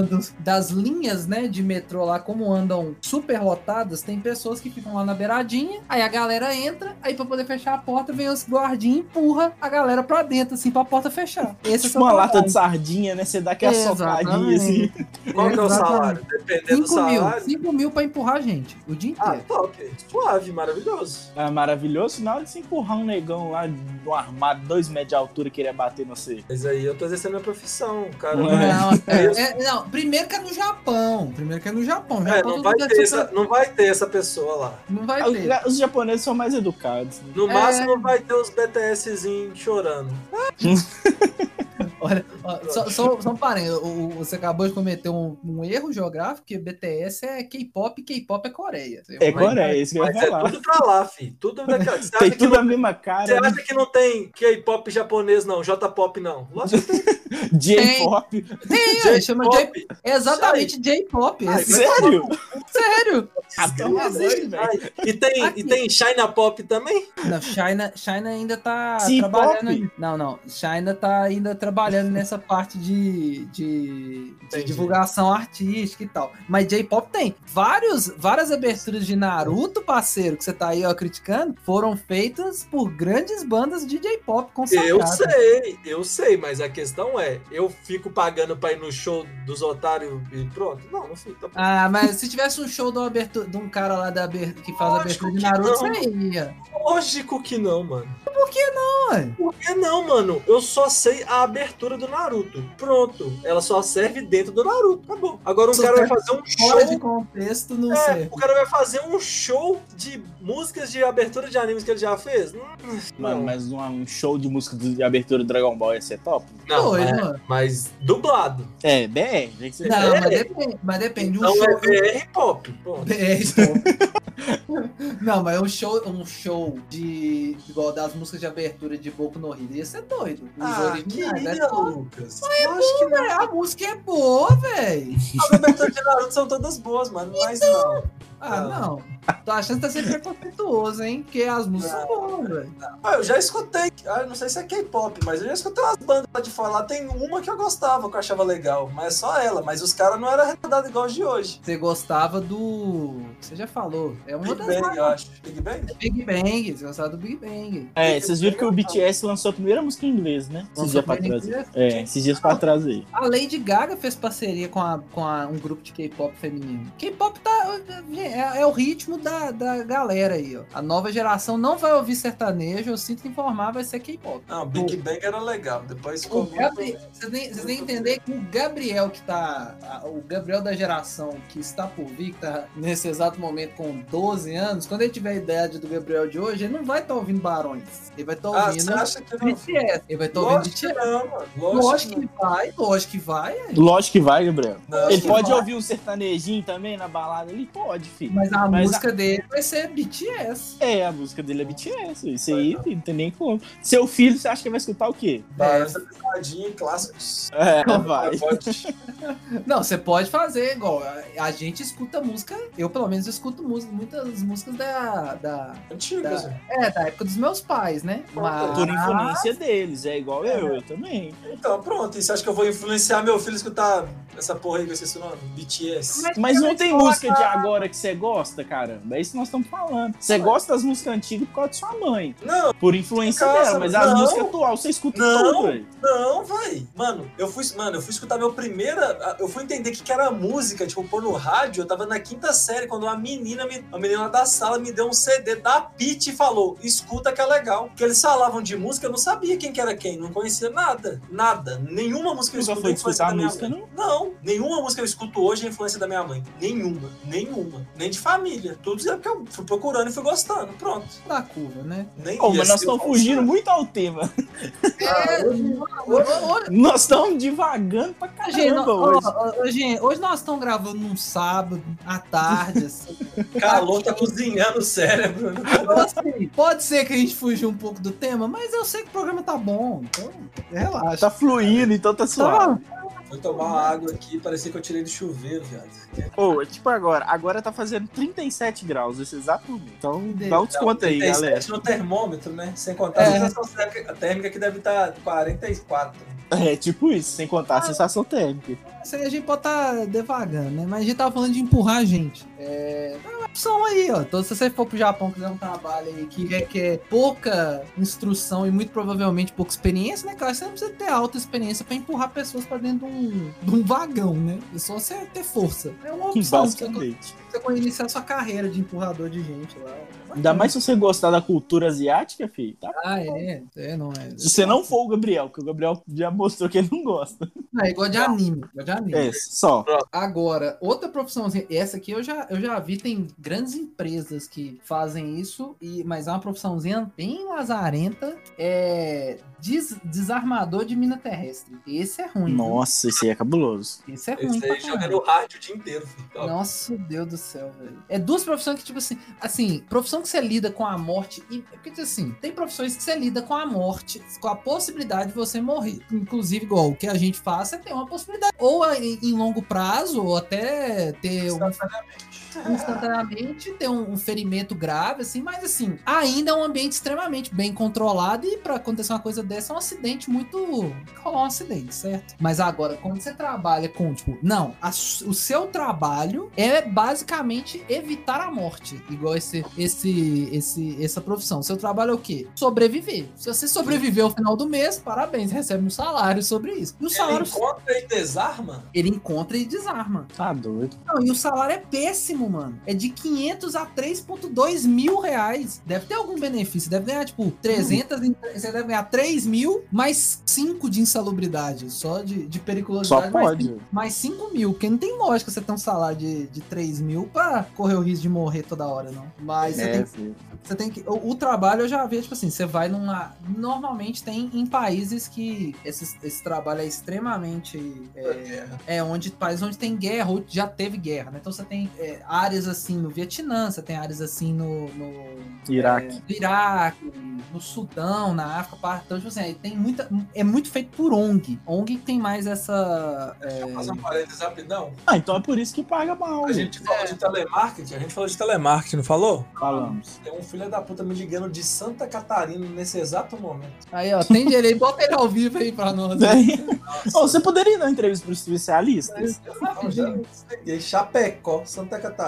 Dos- das linhas, né, de metrô lá, como andam super lotadas, tem pessoas que ficam lá na beiradinha, aí a galera entra, aí pra poder fechar a porta, vem os guardinhas e empurra a galera pra dentro, assim, pra porta fechar. Esse é Tipo seu uma lata de sardinha, né? Você dá aquela socadinha assim Sim. Qual que é o salário? Dependendo do 5 mil. salário. 5 mil pra empurrar a gente. O dia Ah, inteiro. top. Suave, maravilhoso. É maravilhoso. Na hora de se empurrar um negão lá no armário, dois metros de altura, queria bater no você. Mas aí eu tô exercendo minha profissão, cara. Não Não, é. Não, É é- é- não, primeiro que é no Japão. Primeiro que é no Japão. É, Japão não vai, é ter super- essa, não vai ter essa pessoa lá. Não vai ter. Os japoneses são mais educados. né? No É. máximo vai ter os BTSzinhos chorando. Olha, ó, só, só, só um parênteses, você acabou de cometer um, um erro geográfico, que BTS é K-pop e K-pop é Coreia. É Mas- Coreia, isso que eu ia é falar. tudo pra lá, fi. Tudo daquela. Você Tem acha, que tudo não, a mesma você cara. né? acha que não tem K-pop japonês, não? J-pop, não. Tem. J-pop. Tem, é, chama J-pop. é exatamente J-pop. Ai, esse- Sério? Sério? Ah, Não doido, existe, velho. E tem, Aqui. e tem China Pop também? Não, China, China ainda tá Sim, trabalhando. pop. Não, não. China tá ainda trabalhando nessa parte de, de, de divulgação artística e tal. Mas J-pop tem. Vários, várias aberturas de Naruto, parceiro, que você tá aí ó, criticando, foram feitas por grandes bandas de J-pop Eu consagradas. sei, eu sei, mas a questão é, eu fico pagando pra ir no show dos otários e pronto? Não, não fico. Tá... Ah, mas se tivesse um show de, uma abertura, de um cara lá da aber- que faz Lógico abertura de Naruto, você ia. Lógico que não, mano. Por que não, ué? Por que não, mano? Eu só sei a abertura do Naruto. Pronto. Ela só serve dentro do Naruto. Acabou. Agora um Só cara vai fazer um Fora de show. contexto, não É, sei. o cara vai fazer um show de músicas de abertura de animes que ele já fez? Hum, Mano, não. mas um, um show de música de abertura do Dragon Ball ia ser top? Não, é, mano. mas dublado. É, BR. tem que ser Não, BR. mas depende, mas depende. Um Então show, é VR pop. Pronto. BR, Não, mas um show, um show de igual das músicas de abertura de Boku no Hero ia ser doido. Os Ah, originais, né? Lucas. Eu acho que não. É, a música é boa, velho. As aberturas de Naruto são todas boas, mano. Mas não. Ah, não. Tô achando que tá sendo preconceituoso, hein? Porque as músicas são boas, velho. Ah, eu já escutei. Ah, não sei se é K-pop, mas eu já escutei umas bandas lá de fora. Lá tem uma que eu gostava, que eu achava legal. Mas é só ela. Mas os caras não eram retardados igual os de hoje. Você gostava do. Você já falou. É uma Big das Bang, mais- eu acho. Big Bang? Big Bang. Você gostava do Big Bang. É, vocês viram que o BTS lançou a primeira música em inglês, né? Esses dias pra trás. É, esses dias pra trás aí. A Lady Gaga fez parceria com, a, com a- um grupo de K-pop feminino. K-pop tá, é, é o ritmo da, da galera aí, ó. A nova geração não vai ouvir sertanejo, eu sinto informar, vai ser K-pop. Não, Big Bang era legal. Depois ficou muito... Vocês têm que entender que o Gabriel que tá. a- O Gabriel da geração que está por vir, que tá nesse exato momento com 12 anos, quando ele tiver a idade do Gabriel de hoje, ele não vai estar ouvindo Barões. Ele vai estar Ah, ouvindo você acha que não? BTS. Ele vai estar ouvindo Lógico que BTS. não, mano. Lógico Lógico que vai, lógico que vai. é. Lógico que vai, Gabriel. Não, Ele pode vai. ouvir um sertanejinho também na balada? Ele pode, filho. Mas a Mas música dele vai ser BTS. É, a música dele é BTS. Isso aí não tem nem como. Seu filho, você acha que vai escutar o quê? Barões da Pisadinha, clássicos. É, vai. Pode. Não, você pode fazer igual. A, a gente escuta música, eu pelo menos escuto música, muitas músicas da, da. Antigas, Da- velho. É, da época dos meus pais, né? Mas. Por influência deles, é igual eu, eu também. Então, pronto. E você acha que eu vou influenciar meu filho a escutar essa porra aí que eu esqueci o nome? BTS. Mas não tem música de agora que você gosta, caramba. É isso que nós estamos falando. Você gosta das músicas antigas por causa de sua mãe. Não, Por influência Nossa, dela, mas as não. músicas atuais você escuta Não. tudo, velho. Não, véi. Mano, eu fui, mano, eu fui escutar meu primeira. Eu fui entender o que, que era música, tipo, pôr no rádio. Eu tava na quinta série quando uma menina, me, uma menina da sala me deu um CD da Pit e falou: escuta que é legal. Que eles falavam de música, eu não sabia quem que era quem, não conhecia nada. Nada. Nenhuma música eu escuto foi é influência escutar da minha música, mãe. não? Não, nenhuma música eu escuto hoje é influência da minha mãe. Nenhuma. Nenhuma. Nem de família. Tudo é porque eu fui procurando e fui gostando. Pronto. Da curva, né? Nem ia mas nós estamos fugindo muito ao tema. É, hoje, Nós estamos divagando pra gente, caramba ó, hoje. ó, ó, gente, hoje nós estamos gravando num sábado, à tarde, assim. Calor tá cozinhando o cérebro. Então, assim, pode ser que a gente fuja um pouco do tema, mas eu sei que o programa tá bom, então relaxa. Tá fluindo, então tá suave. Fui tomar uma água aqui, parecia que eu tirei do chuveiro, viado. Ô, é tipo agora. Agora tá fazendo 37 graus nesse exato momento. Então dá um desconto aí, 37 galera. no termômetro, né? Sem contar É. a sensação térmica- que deve estar 44. É tipo isso, sem contar a sensação térmica. Isso aí a gente pode estar tá devagando, né? Mas a gente tava falando de empurrar a gente. É. é uma opção aí, ó. Então, se você for pro Japão quiser um trabalho aí que requer pouca instrução e muito provavelmente pouca experiência, né, cara? Você não precisa ter alta experiência pra empurrar pessoas pra dentro de um, de um vagão, né? É só você ter força. É uma opção. Basicamente. Você, você iniciar sua carreira de empurrador de gente lá. Ainda mais se você gostar da cultura asiática, filho. Tá? Ah, é. É, não é. Se você não for o Gabriel, porque o Gabriel já mostrou que ele não gosta. É igual de anime. Igual de anime. É, só. Agora, outra profissão, assim, essa aqui eu já, eu já vi, tem grandes empresas que fazem isso, e, mas é uma profissãozinha bem lazarenta. É des, desarmador de mina terrestre. Esse é ruim. Nossa, esse aí é cabuloso. Esse é ruim. Esse aí joga no rádio o dia inteiro. Filho. Nossa, Deus do céu, velho. É duas profissões que, tipo assim, assim, profissão que você lida com a morte. E, porque, assim, tem profissões que você lida com a morte, com a possibilidade de você morrer. Inclusive, igual o que a gente você tem uma possibilidade. Ou em, longo prazo, ou até ter um instantaneamente, ter um, um, ferimento grave, assim, mas assim, ainda é um ambiente extremamente bem controlado e para acontecer uma coisa dessa é um acidente muito. rolar um acidente, certo? Mas agora, quando você trabalha com, tipo, não, a, o seu trabalho é basicamente evitar a morte, igual esse, esse, esse, essa profissão. Seu trabalho é o quê? Sobreviver. Se você sobreviver ao final do mês, parabéns, recebe um salário sobre isso. E o salário. Ele encontra e desarma? Ele encontra e desarma. Tá doido. Não, e o salário é péssimo mano. É de 500 a 3,2 mil reais. Deve ter algum benefício. Deve ganhar, tipo, 300. Hum. Você deve ganhar 3 mil mais 5 de insalubridade. Só de, de periculosidade. Só pode. Mais 5 mil. Porque não tem lógica você ter um salário de, de 3 mil pra correr o risco de morrer toda hora, não. Mas é, você, tem, você tem que. O, o, trabalho eu já vi, tipo assim, você vai numa. Normalmente tem em países que esse, esse trabalho é extremamente. É, é onde países onde tem guerra, ou já teve guerra, né? Então você tem é, áreas assim no Vietnã, você tem áreas assim no, no Iraque. É, Iraque, no Sudão, na África, então tipo assim, tem muita é muito feito por ONG. ONG tem mais essa é... Deixa eu fazer um parênteses rapidão. Ah, então é por isso que paga mal. A gente falou de telemarketing, a gente falou de telemarketing, não falou? Falamos. Tem um filho da puta me ligando de Santa Catarina nesse exato momento. Aí, ó, tem direito, bota ele ao vivo aí pra nós. É. oh, você poderia dar entrevista para os especialistas? Eu, eu, eu, Chapecó, Santa Catarina.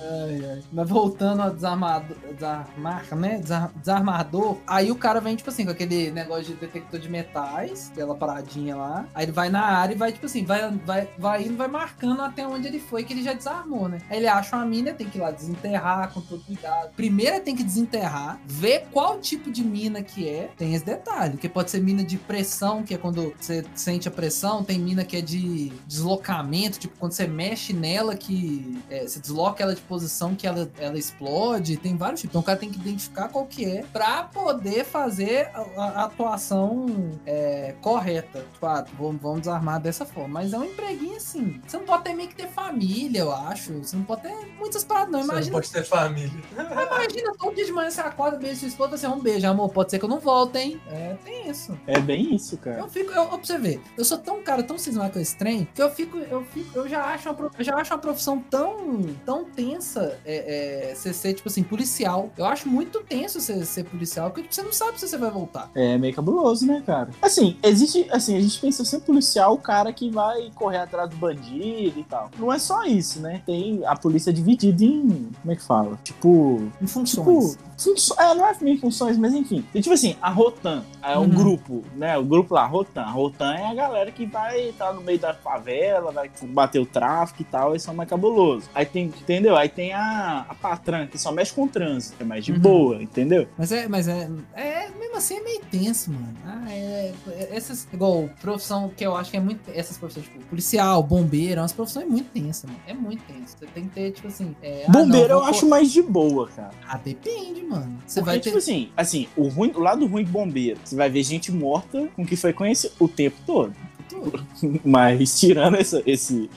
Ai, ai. Mas voltando ao desarmador, desarmar, né? Desarmador, aí o cara vem, tipo assim, com aquele negócio de detector de metais, aquela paradinha lá. Aí ele vai na área e vai, tipo assim, vai, vai, vai indo, vai marcando até onde ele foi, que ele já desarmou, né? Aí ele acha uma mina, tem que ir lá desenterrar com todo cuidado. Primeiro tem que desenterrar, ver qual tipo de mina que é. Tem esse detalhe, que pode ser mina de pressão, que é quando você sente a pressão, tem mina que é de deslocamento, tipo, quando você mexe nela que é, você desloca ela de posição que ela, ela explode, tem vários tipos. Então o cara tem que identificar qual que é pra poder fazer a, a atuação é, correta. Tipo, ah, vamos, vamos desarmar dessa forma. Mas é um empreguinho assim. Você não pode ter meio que ter família, eu acho. Você não pode ter muitas paradas, não. Imagina. Você não pode ter família. Imagina, todo dia de manhã você acorda, beijo sua esposa, você é um beijo, amor. Pode ser que eu não volte, hein? É, tem isso. É bem isso, cara. Eu fico, eu, eu, pra você ver, eu sou tão cara, tão cismado com esse trem, que eu fico, eu fico, eu já acho uma, eu já acho uma profissão tão, tão tensa é, é, você ser, tipo assim, policial. Eu acho muito tenso você ser policial, porque tipo, você não sabe se você vai voltar. É meio cabuloso, né, cara? Assim, existe, assim, a gente pensa sempre policial o cara que vai correr atrás do bandido e tal. Não é só isso, né? Tem a polícia dividida em, como é que fala? Tipo... Em funções. Tipo, funções, é, não é meio funções, mas enfim. E, tipo assim, a Rotan é um uhum. grupo, né? O grupo lá, Rotan. A Rotan é a galera que vai estar tá no meio da favela, vai bater o tráfico e tal, isso é mais cabuloso. Aí tem, entendeu? Aí tem a, a Patran, que só mexe com trânsito, é mais de uhum. boa, entendeu? Mas é, mas é, é, mesmo assim é meio tenso, mano. Ah, é, é, essas, igual, profissão que eu acho que é muito, essas profissões, tipo, policial, bombeiro, é umas profissões muito tensas, mano. É muito tenso. Você tem que ter, tipo assim... É, bombeiro ah, não, eu acho mais de boa, cara. Ah, depende, mano. Você Porque, vai tipo ter... assim, assim, o, ruim, o lado ruim de bombeiro, você vai ver gente morta com que frequência o tempo todo. Mas tirando essa, esse,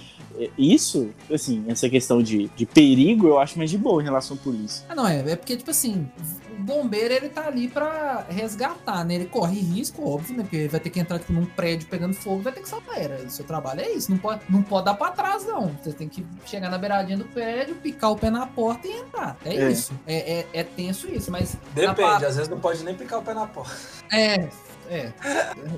isso, assim, essa questão de, de perigo, eu acho mais de boa em relação à polícia. Ah, não, é. É porque, tipo assim, o bombeiro, ele tá ali pra resgatar, né? Ele corre risco, óbvio, né? Porque vai ter que entrar, tipo, num prédio pegando fogo, vai ter que salvar. Era. O seu trabalho é isso. Não pode, não pode dar pra trás, não. Você tem que chegar na beiradinha do prédio, picar o pé na porta e entrar. É, é. isso. É, é, é, tenso isso, mas... Depende, às vezes não pode nem picar o pé na porta. É, É.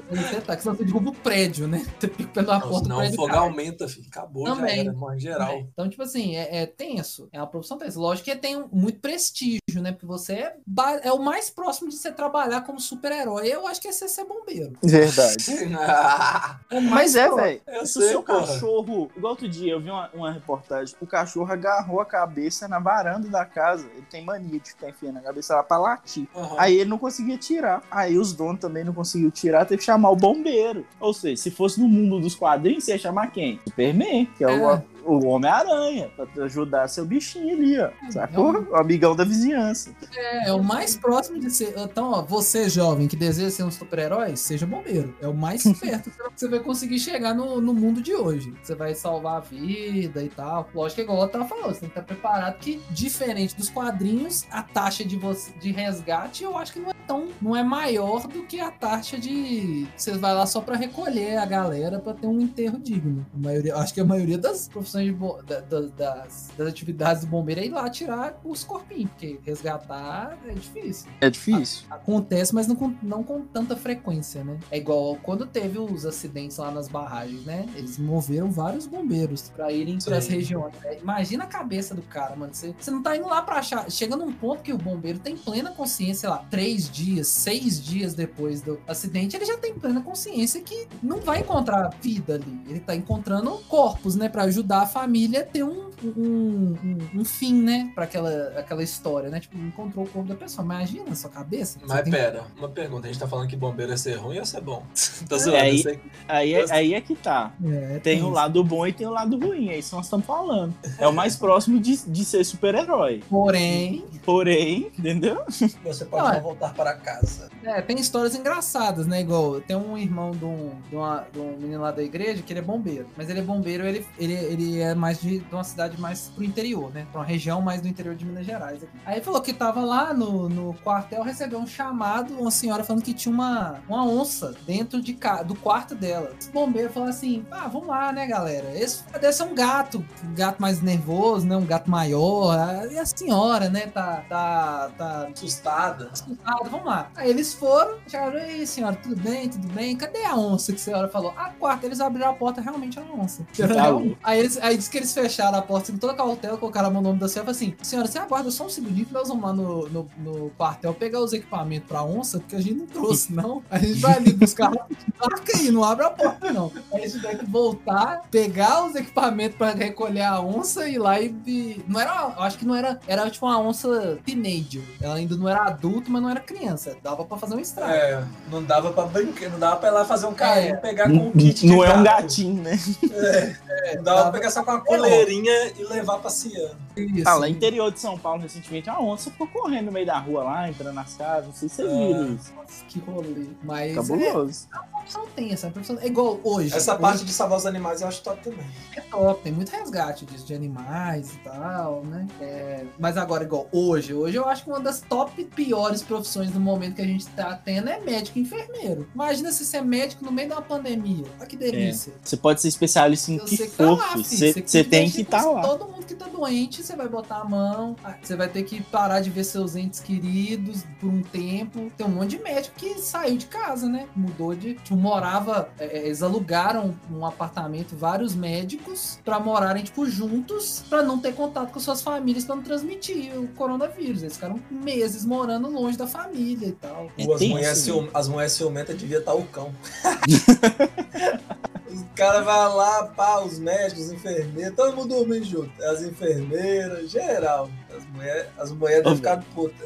Você tá, que senão você derruba o prédio, né? Você fica pela Não, porta senão o fogo cai. aumenta, filho. Acabou, já Também. era, morre geral. Também. Então, tipo assim, é, é tenso. É uma profissão tensa. Lógico que tem um- muito prestígio, né? Porque você é, ba- é o mais próximo de você trabalhar como super-herói. Eu acho que é você ser bombeiro. Verdade. É o Mas é, velho. Se o seu porra. cachorro. Igual outro dia, eu vi uma, uma reportagem. O cachorro agarrou a cabeça na varanda da casa. Ele tem mania de ficar enfiando a cabeça lá pra latir. Aham. Aí ele não conseguia tirar. Aí os donos também não conseguiam tirar, teve que chamar o bombeiro. Ou seja, se fosse no mundo dos quadrinhos, você ia chamar quem? Superman, que é, É. o, o Homem-Aranha, pra ajudar seu bichinho ali, ó. Sacou? É O amigão da vizinhança. É, é o mais próximo de ser. Então, ó, você, jovem, que deseja ser um super-herói, seja bombeiro. É o mais perto que você vai conseguir chegar no, no mundo de hoje. Você vai salvar a vida e tal. Lógico que, igual ela tava falando, você tem que estar preparado que, diferente dos quadrinhos, a taxa de, você, de resgate eu acho que não é tão. não é maior do que a taxa de. Você vai lá só pra recolher a galera pra ter um enterro digno. A maioria, acho que a maioria das profissões bo- da- da- das, das atividades do bombeiro é ir lá tirar os corpinhos, porque resgatar é difícil. É difícil. Acontece, mas não com, não com tanta frequência, né? É igual quando teve os acidentes lá nas barragens, né? Eles moveram vários bombeiros pra irem pras Sim. regiões. né? Imagina a cabeça do cara, mano. Você, você não tá indo lá pra achar. Chega num ponto que o bombeiro tem plena consciência, sei lá, três dias, seis dias depois do acidente, ele já tem plena consciência que não vai encontrar vida ali. Ele tá encontrando corpos, né? Pra ajudar a família a ter um, um, um, um fim, né? Pra aquela, aquela história, né? Tipo, encontrou o corpo da pessoa. Imagina a sua cabeça. Mas tem- pera, uma pergunta. A gente tá falando que bombeiro é ser ruim ou ser bom? Tô zoando, aí- sei. Aí é, aí é que tá. É, Tem o isso. lado bom e tem o lado ruim. É isso que nós estamos falando. É o mais próximo de, de ser super-herói. Porém, Porém, entendeu? Você pode é. voltar para casa. é, tem histórias engraçadas, né? Igual, tem um irmão de um, de, uma- de um menino lá da igreja que ele é bombeiro. Mas ele é bombeiro, ele, ele, ele é mais de, de uma cidade mais pro interior, né? Pra uma região mais do interior de Minas Gerais. aqui. Aí falou que tava lá no, no quartel, recebeu um chamado, uma senhora falando que tinha uma, uma onça dentro de, ca- do quarto dela. Esse bombeiro falou assim: ah, vamos lá, né, galera? Esse deve ser um gato, um gato mais nervoso, né? Um gato maior. E a senhora, né, tá, tá, tá Assustada. assustada, vamos lá. Aí eles foram, chegaram, ei senhora, tudo bem, tudo bem? Cadê a onça que a senhora falou? A quarta, eles abriram a porta, realmente era uma onça. Tá aí, eles, aí disse que eles fecharam a porta com toda a cautela, colocaram o nome da senhora e falaram assim, senhora, você aguarda só um segundinho que nós vamos lá no, no, no quartel pegar os equipamentos pra onça, porque a gente não trouxe, não. A gente vai ali buscar marca aí, não abre a porta, não. Aí eles tiveram que voltar, pegar os equipamentos pra recolher a onça e ir lá e... e- Não era, eu acho que não era, era tipo uma onça teenager. Ela ainda não era adulto, mas não era criança. Dava pra fazer um estrago. É, não dava pra brincar, não dava pra ir lá fazer um carinho, É. pegar com um kit de Não é um gatinho, né? É, não dava pra pegar só com uma coleirinha e levar passeando. Isso. Ah, lá interior de São Paulo, recentemente, a onça ficou correndo no meio da rua lá, entrando nas casas. Não sei se vocês É. viram isso. Nossa, que rolê. Mas é, Cabuloso. a profissão tem essa profissão. É igual hoje. Essa Hoje parte de salvar os animais eu acho top também. é top, tem muito resgate disso, de animais e tal, né? É, mas agora, igual hoje, hoje eu acho que uma das top piores profissões do momento que a gente tá tendo é médico e enfermeiro. Imagina se você é médico no meio de uma pandemia. Olha que delícia. Você pode ser especialista em que Você for, tá lá, filho. Você Você você tem que estar com lá. Todo mundo que tá doente, você vai botar a mão, ah, você vai ter que parar de ver seus entes queridos por um tempo. Tem um monte de médico que saiu de casa, né? Mudou de. Tipo, morava. é, é, eles alugaram um apartamento, vários médicos, pra morarem, tipo, juntos, pra não ter contato com suas famílias, pra não transmitir o coronavírus. Eles ficaram meses morando longe da família e tal. É né? as mulheres ciumentas devia estar o cão. os caras vão lá, pá, os médicos, os enfermeiros, todo mundo dormindo junto. As enfermeiras, geral. As mulheres as mulheres devem ficar puta.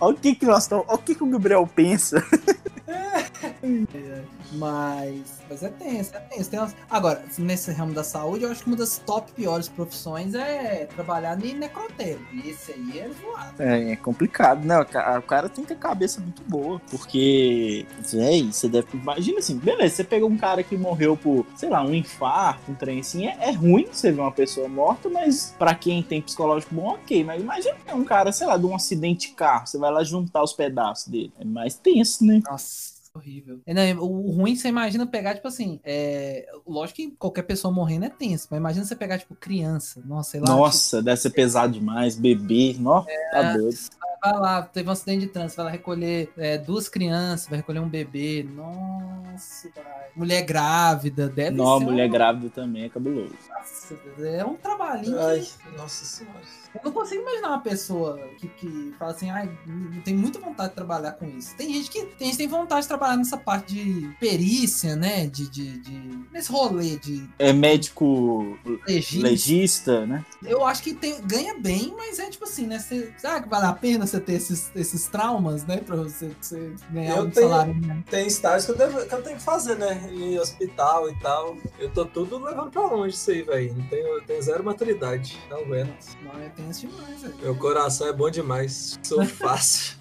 Olha o que, que nós estamos. Olha o que, que o Gabriel pensa. Mas, mas é tenso, é tenso. Tem umas- Agora, nesse ramo da saúde, eu acho que uma das top piores profissões é trabalhar em necrotério. E esse aí é zoado. É, é complicado, né? O ca- o cara tem que ter cabeça muito boa. Porque, véi, você deve. Imagina assim, beleza, você pegou um cara que morreu por, sei lá, um infarto, um trem assim. É, é ruim você ver uma pessoa morta, mas pra quem tem psicológico bom, ok. Mas imagina que um cara, sei lá, de um acidente de carro. Você vai lá juntar os pedaços dele. É mais tenso, né? Nossa. Horrível. É, não, o ruim, você imagina pegar, tipo assim, é... lógico que qualquer pessoa morrendo é tenso, mas imagina você pegar, tipo, criança, nossa, sei lá. Nossa, deve ser pesado demais. Bebê, nossa, tá doido. Vai lá, teve um acidente de trânsito, vai lá recolher é, duas crianças, vai recolher um bebê. Nossa, vai. mulher grávida, deve Não, ser. mulher um- grávida também é cabuloso. Nossa, é um trabalhinho. Ai, que- nossa senhora. Eu não consigo imaginar uma pessoa que, que fala assim, ai, tem muita vontade de trabalhar com isso. Tem gente que tem, gente que tem vontade de trabalhar nessa parte de perícia, né? De. de, de- nesse rolê de É médico legista. legista, né? Eu acho que tem- ganha bem, mas é tipo assim, né? Você, será que vale a pena você ter esses, esses traumas, né? Pra você, você ganhar Eu um tenho- salário. né? Tem estágios que eu, devo- que eu tenho que fazer, né? Em hospital e tal. Eu tô tudo levando pra longe isso aí, velho. Não tenho, eu tenho zero maturidade. Não aguento. Não, é tenso demais, velho. Meu coração é bom demais. Sou fácil.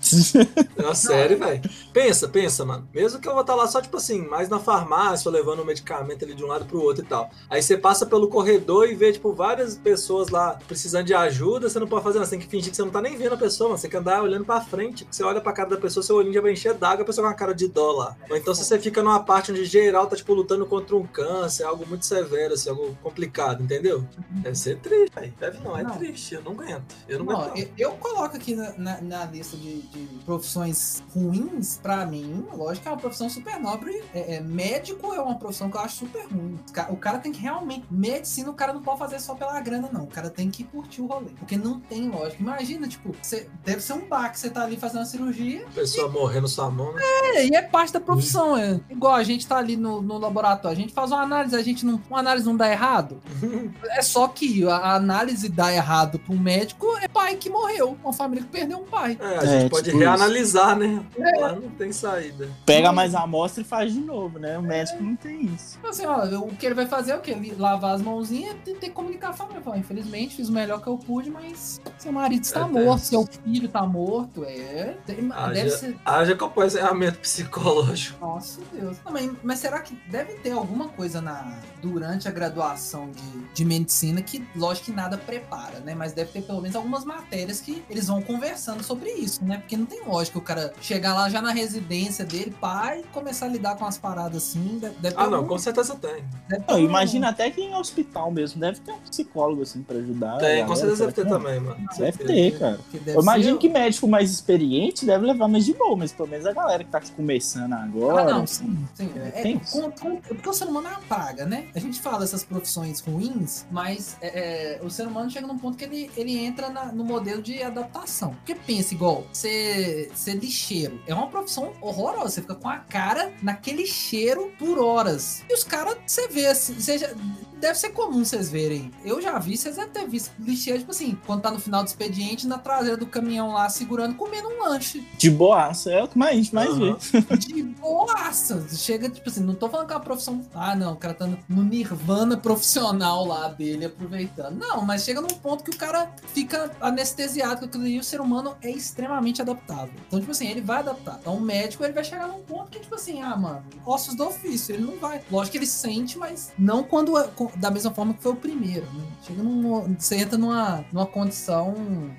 Não, sério, velho. Pensa, pensa, mano. Mesmo que eu vou estar lá só, tipo assim, mais na farmácia, ou levando um medicamento ali de um lado pro outro e tal. Aí você passa pelo corredor e vê, tipo, várias pessoas lá precisando de ajuda, você não pode fazer nada. Você tem que fingir que você não tá nem vendo a pessoa, mano. Você tem que andar olhando pra frente. Você olha pra cara da pessoa, seu olhinho já vai encher d'água, a pessoa com uma cara de dó lá. Ou então se você fica numa parte onde geral tá, tipo, lutando contra um câncer, algo muito severo, assim, algo complicado, entendeu? Deve ser triste, velho. Deve não, é Não. triste. Eu não aguento. Eu não, Não, aguento. eu, eu coloco aqui na, na- na lista de, de profissões ruins, pra mim, lógico que é uma profissão super nobre. É, é, médico é uma profissão que eu acho super ruim. O ca- O cara tem que realmente. Medicina, o cara não pode fazer só pela grana, não. O cara tem que curtir o rolê. Porque não tem lógica. Imagina, tipo, você, deve ser um baque, você tá ali fazendo a cirurgia. Pessoa morrendo sua mão, né? É, e é parte da profissão. É igual a gente tá ali no, no laboratório, a gente faz uma análise, a gente não. Uma análise não dá errado. É só que a a análise dá errado pra um médico é pai que morreu. Uma família que perdeu um pai. É, a É, gente pode reanalisar, né? Lá não tem saída. Pega mais a amostra e faz de novo, né? O médico não tem isso. Assim, ó, o que ele vai fazer é o quê? Ele lavar as mãozinhas e ter que comunicar a família. Falar, infelizmente, fiz o melhor que eu pude, mas seu marido está É morto, seu filho está morto. É. Tem- Haja- Deve ser. Haja acompanhamento psicológico. Nossa Deus. Não, mas, mas será que deve ter alguma coisa na durante a graduação de, de medicina que, lógico que nada prepara, né? Mas deve ter pelo menos algumas matérias que eles vão conversando sobre isso, né? Porque não tem lógica o cara chegar lá já na residência dele, pai, e começar a lidar com as paradas assim. Deve, Ah, não, algum- com certeza tem. Não, um- imagina até que em hospital mesmo. Deve ter um psicólogo, assim, pra ajudar. Tem, com certeza deve ter que também, mano. não? Deve ter, cara. que deve Eu imagino ser- que médico mais experiente deve levar mais de boa, mas pelo menos a galera que tá começando agora. Ah, não, sim, sim. É, Tem é, com- com- porque o ser humano é uma praga, né? A gente fala essas profissões ruins, mas é, é, o ser humano chega num ponto que ele, ele entra na- no modelo de adaptação. Porque pensa igual, ser, ser lixeiro é uma profissão horrorosa. Você fica com a cara naquele cheiro por horas. E os caras, você vê, assim, você já- deve ser comum vocês verem. Eu já vi, vocês devem ter visto lixeiro, tipo assim, quando tá no final do expediente, na traseira do caminhão lá, segurando, comendo um lanche. De boaça, é o que mais, a gente mais Aham. vê. De boaça. Chega, tipo assim, não tô falando que é uma profissão. Ah, não, o cara tá no- nirvana profissional lá dele, aproveitando. Não, mas chega num ponto que o cara fica anestesiado com aquilo ali e o ser humano é extremamente adaptável. Então, tipo assim, ele vai adaptar. Então, o médico, ele vai chegar num ponto que, tipo assim, ah, mano, ossos do ofício, ele não vai. Lógico que ele sente, mas não quando é- da mesma forma que foi o primeiro, né? Chega num. Você entra numa, numa condição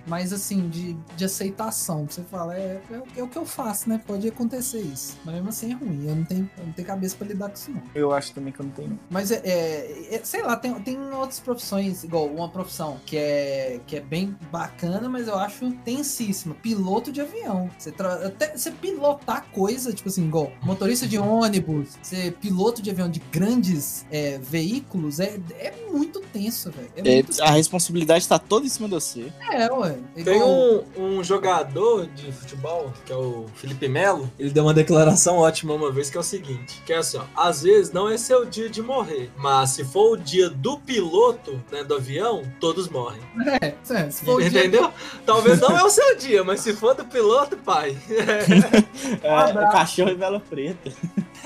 mais assim, de, de aceitação. Você fala, é, é, o- é o que eu faço, né? Pode acontecer isso. Mas mesmo assim é ruim. Eu não tenho, eu não tenho cabeça pra lidar com isso, não. Eu acho também que eu não tenho. Mas é, é- é- sei lá, tem, tem outras profissões, igual uma profissão que é, que é bem bacana, mas eu acho tensíssima. Piloto de avião. Você, até, você pilotar coisa, tipo assim, igual motorista de ônibus, ser piloto de avião de grandes é, é, é muito tenso, velho. É É, a responsabilidade tá toda em cima de você. é, ué. Tem Igual- um, um jogador de futebol, que é o Felipe Melo, ele deu uma declaração ótima uma vez, que é o seguinte, que é assim, ó, às vezes não é seu dia de morrer, mas se for o dia do piloto, né, do avião, todos morrem. É, é, se for o dia- Entendeu? Talvez não é o seu dia, mas se for do piloto, pai. É, o cachorro e vela preta.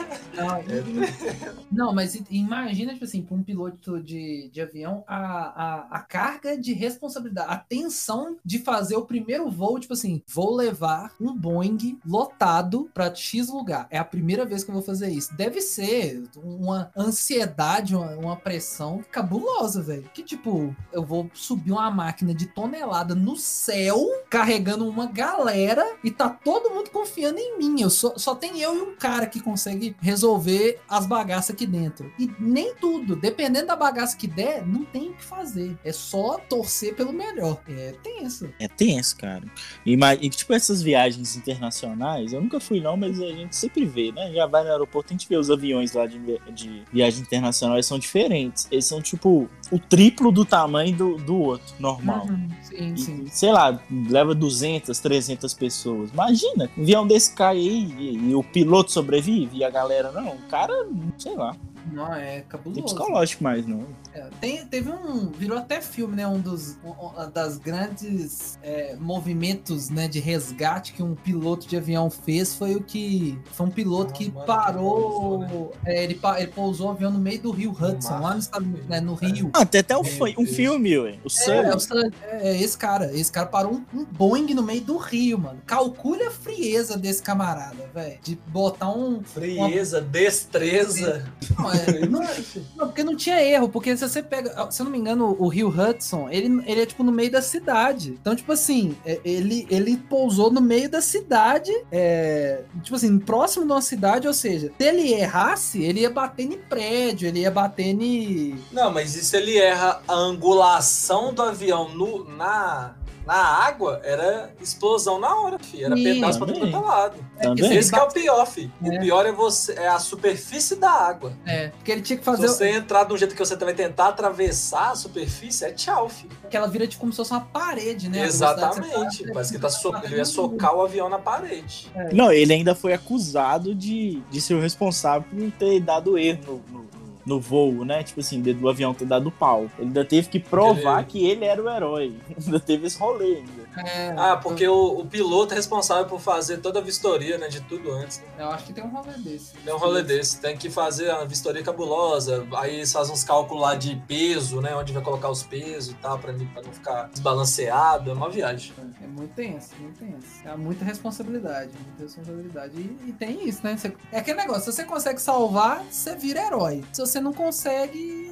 Não, mas imagina, tipo assim, para um piloto de, de avião, a, a, a carga de responsabilidade, a tensão de fazer o primeiro voo, tipo assim, vou levar um Boeing lotado para X lugar. É a primeira vez que eu vou fazer isso. Deve ser uma ansiedade, uma, uma pressão cabulosa, velho. Que tipo, eu vou subir uma máquina de tonelada no céu, carregando uma galera e tá todo mundo confiando em mim. Eu só, só tem eu e um cara que consegue resolver resolver as bagaças aqui dentro. E nem tudo, dependendo da bagaça que der, não tem o que fazer. É só torcer pelo melhor. É tenso. É tenso, cara. E, ma- e, tipo, essas viagens internacionais, eu nunca fui não, mas a gente sempre vê, né? Já vai no aeroporto, a gente vê os aviões lá de, de viagem internacional, eles são diferentes. Eles são, tipo, o triplo do tamanho do, do outro, normal. Uhum, Sim, sim. E, sei lá, leva 200, 300 pessoas. Imagina, um avião desse cai aí e, e o piloto sobrevive e a galera não. O cara, sei lá, Não, é não cabuloso. tem psicológico mais, não. É, tem- teve um. Virou até filme, né? Um dos um- das grandes é, movimentos né, de resgate que um piloto de avião fez foi o que. Foi um piloto Ah, que mano, parou. que pousou, é, ele, ele pousou o avião no meio do rio Hudson, lá no, estado, né, no Rio. Ah, tem até um, fi- um Deus. filme, ué. O É, Sully. é é, é esse cara. Esse cara parou um, um Boeing no meio do rio, mano. Calcule a frieza desse camarada, velho. De botar um. Frieza, destreza. Não, é, não, é- não, porque não tinha erro. Porque se você pega. Se eu não me engano, o rio Hudson, ele, ele é tipo no meio da cidade. Então, tipo assim, é, ele, ele pousou no meio da cidade. é, tipo assim, próximo de uma cidade. Ou seja, se ele errasse, ele ia bater em prédio, ele ia bater em. Não, mas se ele erra a angulação do avião no, na, na água, era explosão na hora, filho. Era Sim, pedaço pra também. é lado. Também. se Esse que é o pior, filho. É. O pior é você é a superfície da água. É, porque ele tinha que Se fazer. você entrar de um jeito que você vai tentar atravessar a superfície, é tchau, filho. que ela vira tipo como se fosse uma parede, né? Exatamente. tá- Parece que tá so... ele ia socar o avião na parede. Não, ele ainda foi acusado de, de ser o responsável por ter dado erro no, no, no voo, né? Tipo assim, do avião ter dado pau. Ele ainda teve que provar Ele- que ele era o herói. Ainda teve esse rolê ainda. É, Ah, porque o, o piloto é responsável por fazer toda a vistoria, né, de tudo antes. né? Eu acho que tem um rolê desse. Tem um rolê desse, tem que fazer a vistoria cabulosa, aí eles fazem uns cálculos lá de peso, né, onde vai colocar os pesos e tal, pra, não- pra não ficar desbalanceado, é uma viagem. É muito tenso, muito tenso. É muita responsabilidade, muita responsabilidade. E, e tem isso, né? Você- é aquele negócio, se você consegue salvar, você vira herói. Se você não consegue, é, é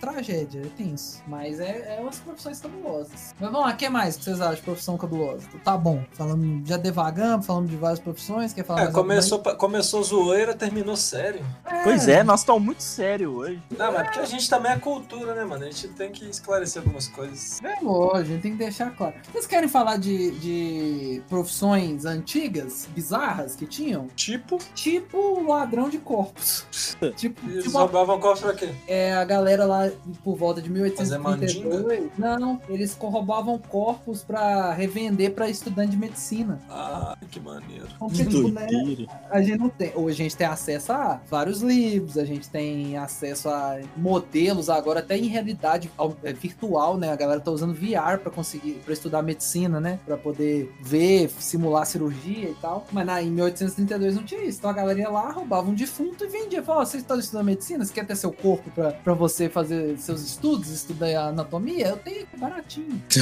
tragédia, é tenso. Mas é, é umas profissões cabulosas. Mas vamos lá, o que mais que vocês acham de profissão cabulosa? Tá bom, falando, já devagamos, falando de várias profissões, quer falar É, começou, começou zoeira, terminou sério. aí? Pois é, nós estamos muito sérios hoje. Não, mas é porque a gente também é cultura, né, mano? A gente tem que esclarecer algumas coisas. É lógico, tem que deixar claro. Vocês querem falar de, de profissões antigas, bizarras que tinham? Tipo, Tipo ladrão de corpos. tipo, eles tipo roubavam corpos pra quê? é, a galera lá por volta de Fazer 1832. Não, eles roubavam corpos pra revender pra estudante de medicina. Ah, que maneiro. Então, Que tipo, né, a gente não tem. Hoje a gente tem acesso a vários livros, a gente tem acesso a modelos agora, até em realidade é, virtual, né? A galera tá usando VR pra conseguir, pra estudar medicina, né? Pra poder ver, simular cirurgia e tal. Mas na, em 1832 não tinha isso. Então a galera ia lá, roubava um defunto e vendia. Falava, ó, você está estudando medicina? Você quer ter seu corpo pra você fazer seus estudos, estudar anatomia? Eu tenho aqui baratinho.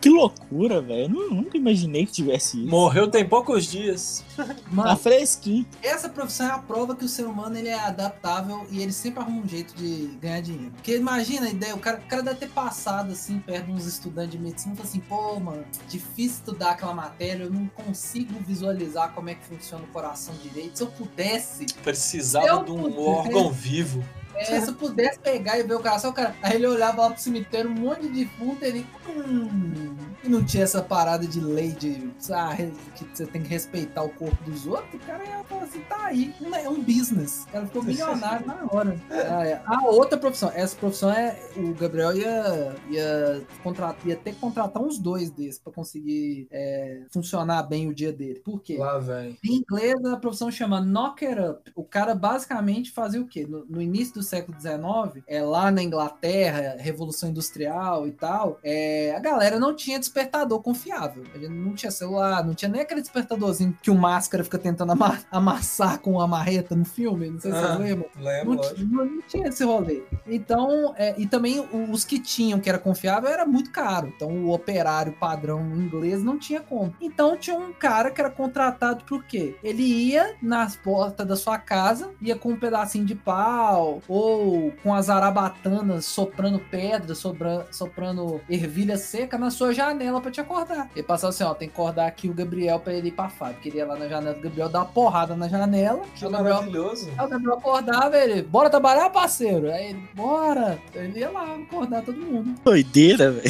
Que loucura, velho. Eu nu- nunca imaginei que tivesse isso. Morreu tem poucos dias. Tá Mano, fresquinho. Essa profissão é a prova que o ser humano ele é adaptável e ele sempre arruma um jeito de ganhar dinheiro. Porque imagina a ideia, o cara, o cara deve ter passado assim perto de uns estudantes de medicina e falou assim, pô, mano, difícil estudar aquela matéria, eu não consigo visualizar como é que funciona o coração direito. Se eu pudesse, Precisava Eu de um puder. órgão vivo. É, se eu pudesse pegar e ver o coração, o cara. Aí ele olhava lá pro cemitério, um monte de defunto, ele. Hum, e não tinha essa parada de lei de ah, que você tem que respeitar o corpo dos outros, o cara ia falar assim, tá aí, é um business. O cara ficou milionário na hora. Ah, é. A outra profissão, essa profissão é. O Gabriel ia, ia, contratar, ia ter que contratar uns dois desses pra conseguir é, funcionar bem o dia dele. Por quê? Lá, velho. Em inglês, a profissão chama knocker up. O cara basicamente fazia o quê? No, no início do século XIX, é, lá na Inglaterra, Revolução Industrial e tal, é, a galera não tinha despertador confiável. A gente não tinha celular, não tinha nem aquele despertadorzinho que o máscara fica tentando ama- amassar com a marreta no filme. Não sei se Ah. vocês lembram. Lembro, Não, não- tinha esse rolê. Então, é, e também os que tinham, que era confiável, era muito caro. Então, o operário padrão inglês não tinha como. Então, tinha um cara que era contratado por quê? Ele ia nas portas da sua casa, ia com um pedacinho de pau, ou com as arabatanas soprando pedra, sobra- soprando ervilha seca na sua janela pra te acordar. Ele passava assim, ó, tem que acordar aqui o Gabriel pra ele ir pra fábrica. Ele ia lá na janela do Gabriel, dar uma porrada na janela. Que Gabriel, maravilhoso. aí o Gabriel acordava, ele, bora trabalhar, parceiro? Aí ele, bora. Ele ia lá acordar todo mundo. Doideira, velho.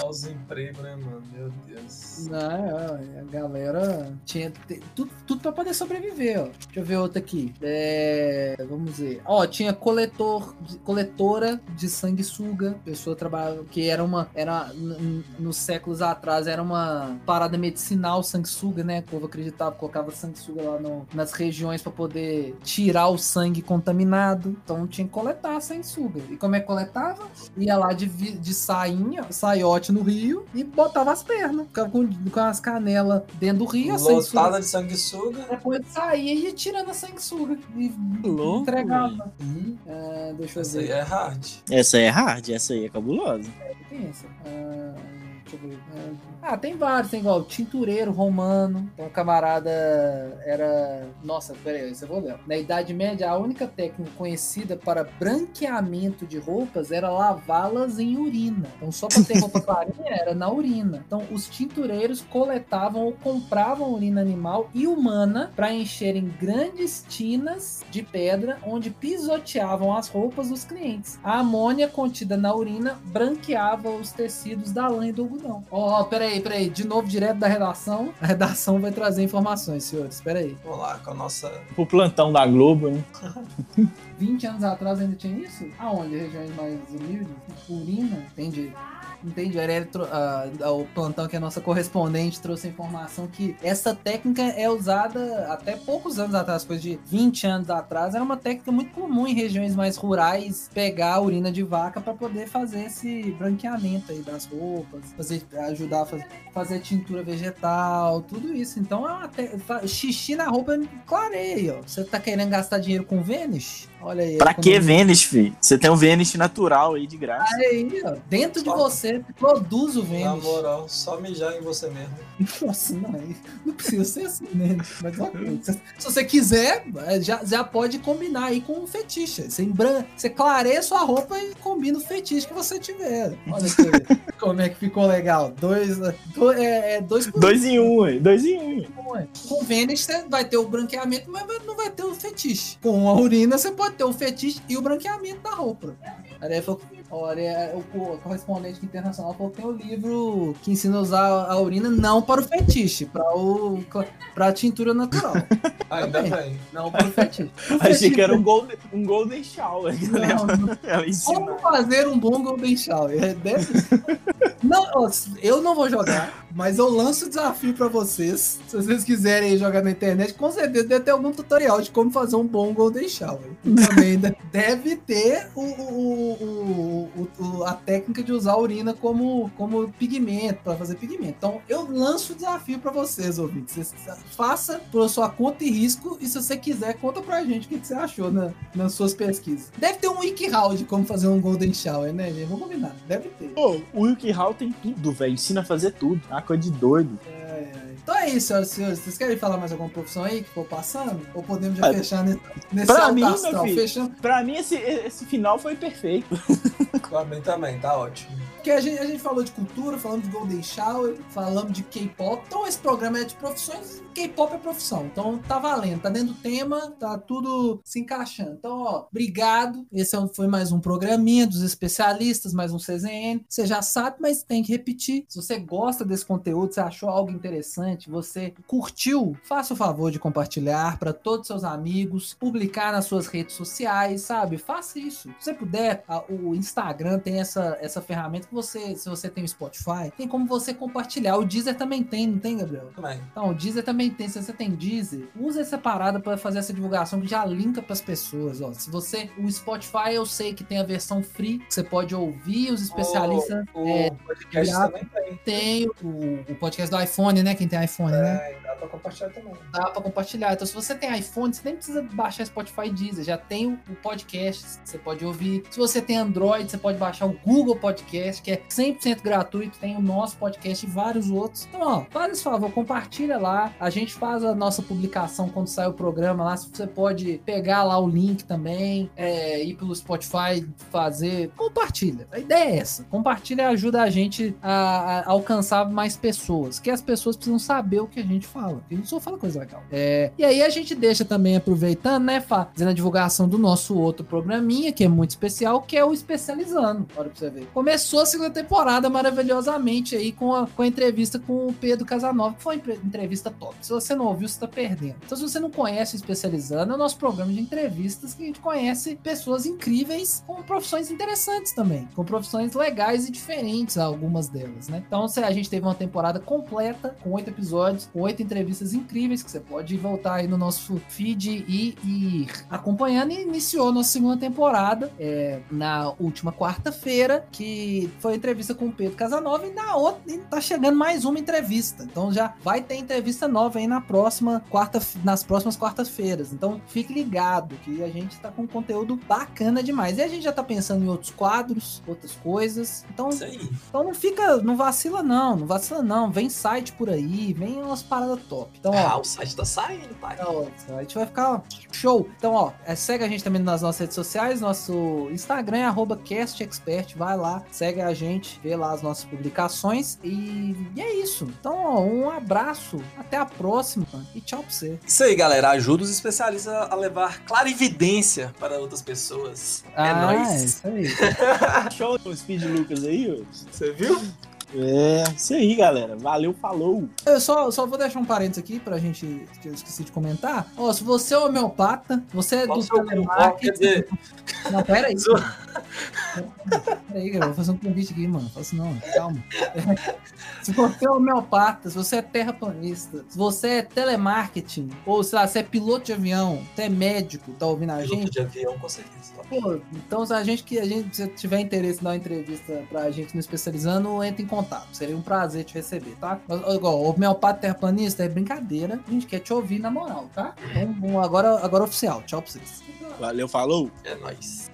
Olha os empregos, né, mano? Meu Deus. Não, é, a galera tinha tudo, tudo pra poder sobreviver, ó. Deixa eu ver outra aqui. É, vamos ver. Ó, tinha coletor, coletora de sanguessuga. Pessoa trabalhava que era uma, era nos séculos atrás era uma parada medicinal sanguessuga, né? O povo acreditava, colocava sanguessuga lá no- nas regiões pra poder tirar o sangue contaminado. Então tinha que coletar a sanguessuga. E como é que coletava? Ia lá de, de sainha, saiote no rio e botava as pernas. Ficava com, com as canelas dentro do rio, a sanguessuga. Lotada de sanguessuga. Depois saía e ia tirando a sanguessuga. E Louco, entregava. Hum, Ah, deixa eu essa aí ver. é hard. Essa aí é hard, essa aí é cabulosa. Pensa. Ah, deixa eu ver. Ah, tem vários, tem igual tintureiro romano. Então, o camarada era. Nossa, peraí, isso eu vou ler. Na Idade Média, a única técnica conhecida para branqueamento de roupas era lavá-las em urina. Então, só para ter roupa clarinha era na urina. Então, os tintureiros coletavam ou compravam urina animal e humana para encherem grandes tinas de pedra onde pisoteavam as roupas dos clientes. A amônia contida na urina branqueava os tecidos da lã e do algodão. Ó, peraí, peraí. De novo, direto da redação. A redação vai trazer informações, senhores. Peraí. Vamos lá, com a nossa. O plantão da Globo, né? 20 anos atrás ainda tinha isso? Aonde? Regiões mais humildes? Urina? Entendi. Entendi. A Aurélia tro- ah, o plantão que é nossa correspondente trouxe a informação que essa técnica é usada até poucos anos atrás, coisa de 20 anos atrás, era uma técnica muito comum em regiões mais rurais pegar a urina de vaca para poder fazer esse branqueamento aí das roupas, fazer, ajudar a fazer, fazer tintura vegetal, tudo isso. Então é uma te- xixi na roupa clareia, ó. Você tá querendo gastar dinheiro com Vênus? Olha aí. Pra que. Vênus, filho? Você tem um Vênus natural aí de graça. Aí, ó, dentro de você produz o Na Vênus. moral, só mijar em você mesmo. Nossa, não, aí não precisa ser assim, né? Mas ok. Se, você quiser, é, já, já pode combinar aí com um fetiche. Você, embran... você clareia sua roupa e combina o fetiche que você tiver. Olha aqui, como é que ficou legal. Dois, do, é, é dois por Dois em um, dois em um. Com Vênus vai ter o branqueamento, mas não vai ter o fetiche. Com a urina você pode ter o fetiche e o branqueamento da roupa. Aí ele falou, olha, o, o correspondente internacional falou que tem o livro que ensina a usar a urina não para o fetiche, para o para a tintura natural, Ainda bem. bem. não para o fetiche. O Achei fetiche- que era um golden, um golden shower. ela- Não. Como fazer um bom Golden Shower? É, deve- Não, eu não vou jogar, mas eu lanço o desafio pra vocês. Se vocês quiserem jogar na internet, com certeza deve ter algum tutorial de como fazer um bom Golden Shower. Também de- deve ter o, o- o- o- o- a técnica de usar a urina como, como pigmento, pra fazer pigmento. Então, eu lanço o desafio pra vocês, ouvintes. Vocês faça por sua conta e risco, e se você quiser, conta pra gente o que, que você achou na, nas suas pesquisas. Deve ter um WikiHow de como fazer um Golden Shower, né, gente? Vamos combinar. Deve ter. Pô, o Hall tem tudo, velho. Ensina a fazer tudo. É uma coisa de doido. Então é isso, senhoras e senhores. Vocês querem falar mais alguma profissão aí que for passando? Ou podemos já Ah, fechar nesse, nesse pra mim, astral? filho. Fechando. Pra mim, esse, esse final foi perfeito. Pra mim também, tá ótimo. Porque a gente, a gente falou de cultura, falamos de Golden Shower, falamos de K-pop. Então esse programa é de profissões, K-pop é profissão. Então tá valendo, tá dentro do tema, tá tudo se encaixando. Então, ó, obrigado. Esse é foi mais um programinha dos especialistas, mais um CZN. Você já sabe, mas tem que repetir. Se você gosta desse conteúdo, você achou algo interessante, você curtiu, faça o favor de compartilhar para todos os seus amigos, publicar nas suas redes sociais, sabe? Faça isso. Se você puder, a- o Instagram tem essa, essa ferramenta que você, se você tem o Spotify, tem como você compartilhar. O Deezer também tem, não tem, Gabriel? Também. Então, o Deezer também tem. Se você tem Deezer, usa essa parada para fazer essa divulgação que já linka para as pessoas. Ó. Se você. O Spotify, eu sei que tem a versão free, que você pode ouvir os especialistas. O é, podcast também tem. Tem o, o podcast do iPhone, né? Quem tem iPhone, né? É, exatamente. pra compartilhar também. Dá pra compartilhar. Então, se você tem iPhone, você nem precisa baixar Spotify Deezer. Já tem o, o podcast você pode ouvir. Se você tem Android, você pode baixar o Google Podcast, que é 100% gratuito. Tem o nosso podcast e vários outros. Então, ó, faz esse favor, compartilha lá. A gente faz a nossa publicação quando sai o programa lá. Você pode pegar lá o link também, é, ir pelo Spotify, fazer. Compartilha. A ideia é essa. Compartilha e ajuda a gente a, a alcançar mais pessoas. Que as pessoas precisam saber o que a gente fala. A gente só fala coisa legal. É, e aí a gente deixa também, aproveitando, né, fazendo a divulgação do nosso outro programinha, que é muito especial, que é o Especializando. Olha pra você ver. Começou a segunda temporada maravilhosamente aí com a, com a entrevista com o Pedro Casanova, que foi uma entrevista top. Se você não ouviu, você tá perdendo. Então, se você não conhece o Especializando, é o nosso programa de entrevistas que a gente conhece pessoas incríveis com profissões interessantes também, com profissões legais e diferentes, algumas delas, né? Então, a gente teve uma temporada completa com oito episódios, com oito entrevistas incríveis que você pode voltar aí no nosso feed e ir acompanhando. E iniciou nossa segunda temporada é, na última quarta-feira, que foi a entrevista com o Pedro Casanova, e na outra e tá chegando mais uma entrevista. Então já vai ter entrevista nova aí na próxima quarta, nas próximas quartas-feiras. Então fique ligado que a gente tá com conteúdo bacana demais. E a gente já tá pensando em outros quadros, outras coisas. Então, então não fica, não vacila não, não vacila não. Vem site por aí, vem umas paradas top. Então, ó, Ah, o site tá saindo, pai. Ó, A gente vai ficar show. Então, ó, é, segue a gente também nas nossas redes sociais. Nosso Instagram é arroba CastExpert. Vai lá, segue a gente, vê lá as nossas publicações. E, e é isso. Então, ó, um abraço. Até a próxima. E tchau pra você. Isso aí, galera. Ajuda os especialistas a levar clarividência para outras pessoas. é ah, nóis. isso aí. Show do Speed Lucas aí. Você viu? É, isso aí, galera. Valeu, falou. Eu só, só vou deixar um parênteses aqui pra gente, que eu esqueci de comentar. Ó, se você é homeopata, você é do Qual telemarketing... Quer dizer, Não, pera aí. Peraí, cara, vou fazer um convite aqui, mano. Faço não, calma. se você é homeopata, se você é terraplanista, se você é telemarketing, ou sei lá, se é piloto de avião, se é médico, tá ouvindo a piloto gente, de avião, com certeza. tá? pô, então se a gente que a gente se tiver interesse em dar uma entrevista pra gente no especializando, entre em contato. Seria um prazer te receber, tá? Mas, Igual, homeopata terraplanista é brincadeira. A gente quer te ouvir na moral, tá? Então, bom, agora, agora oficial. Tchau pra vocês. Valeu, falou. É nóis.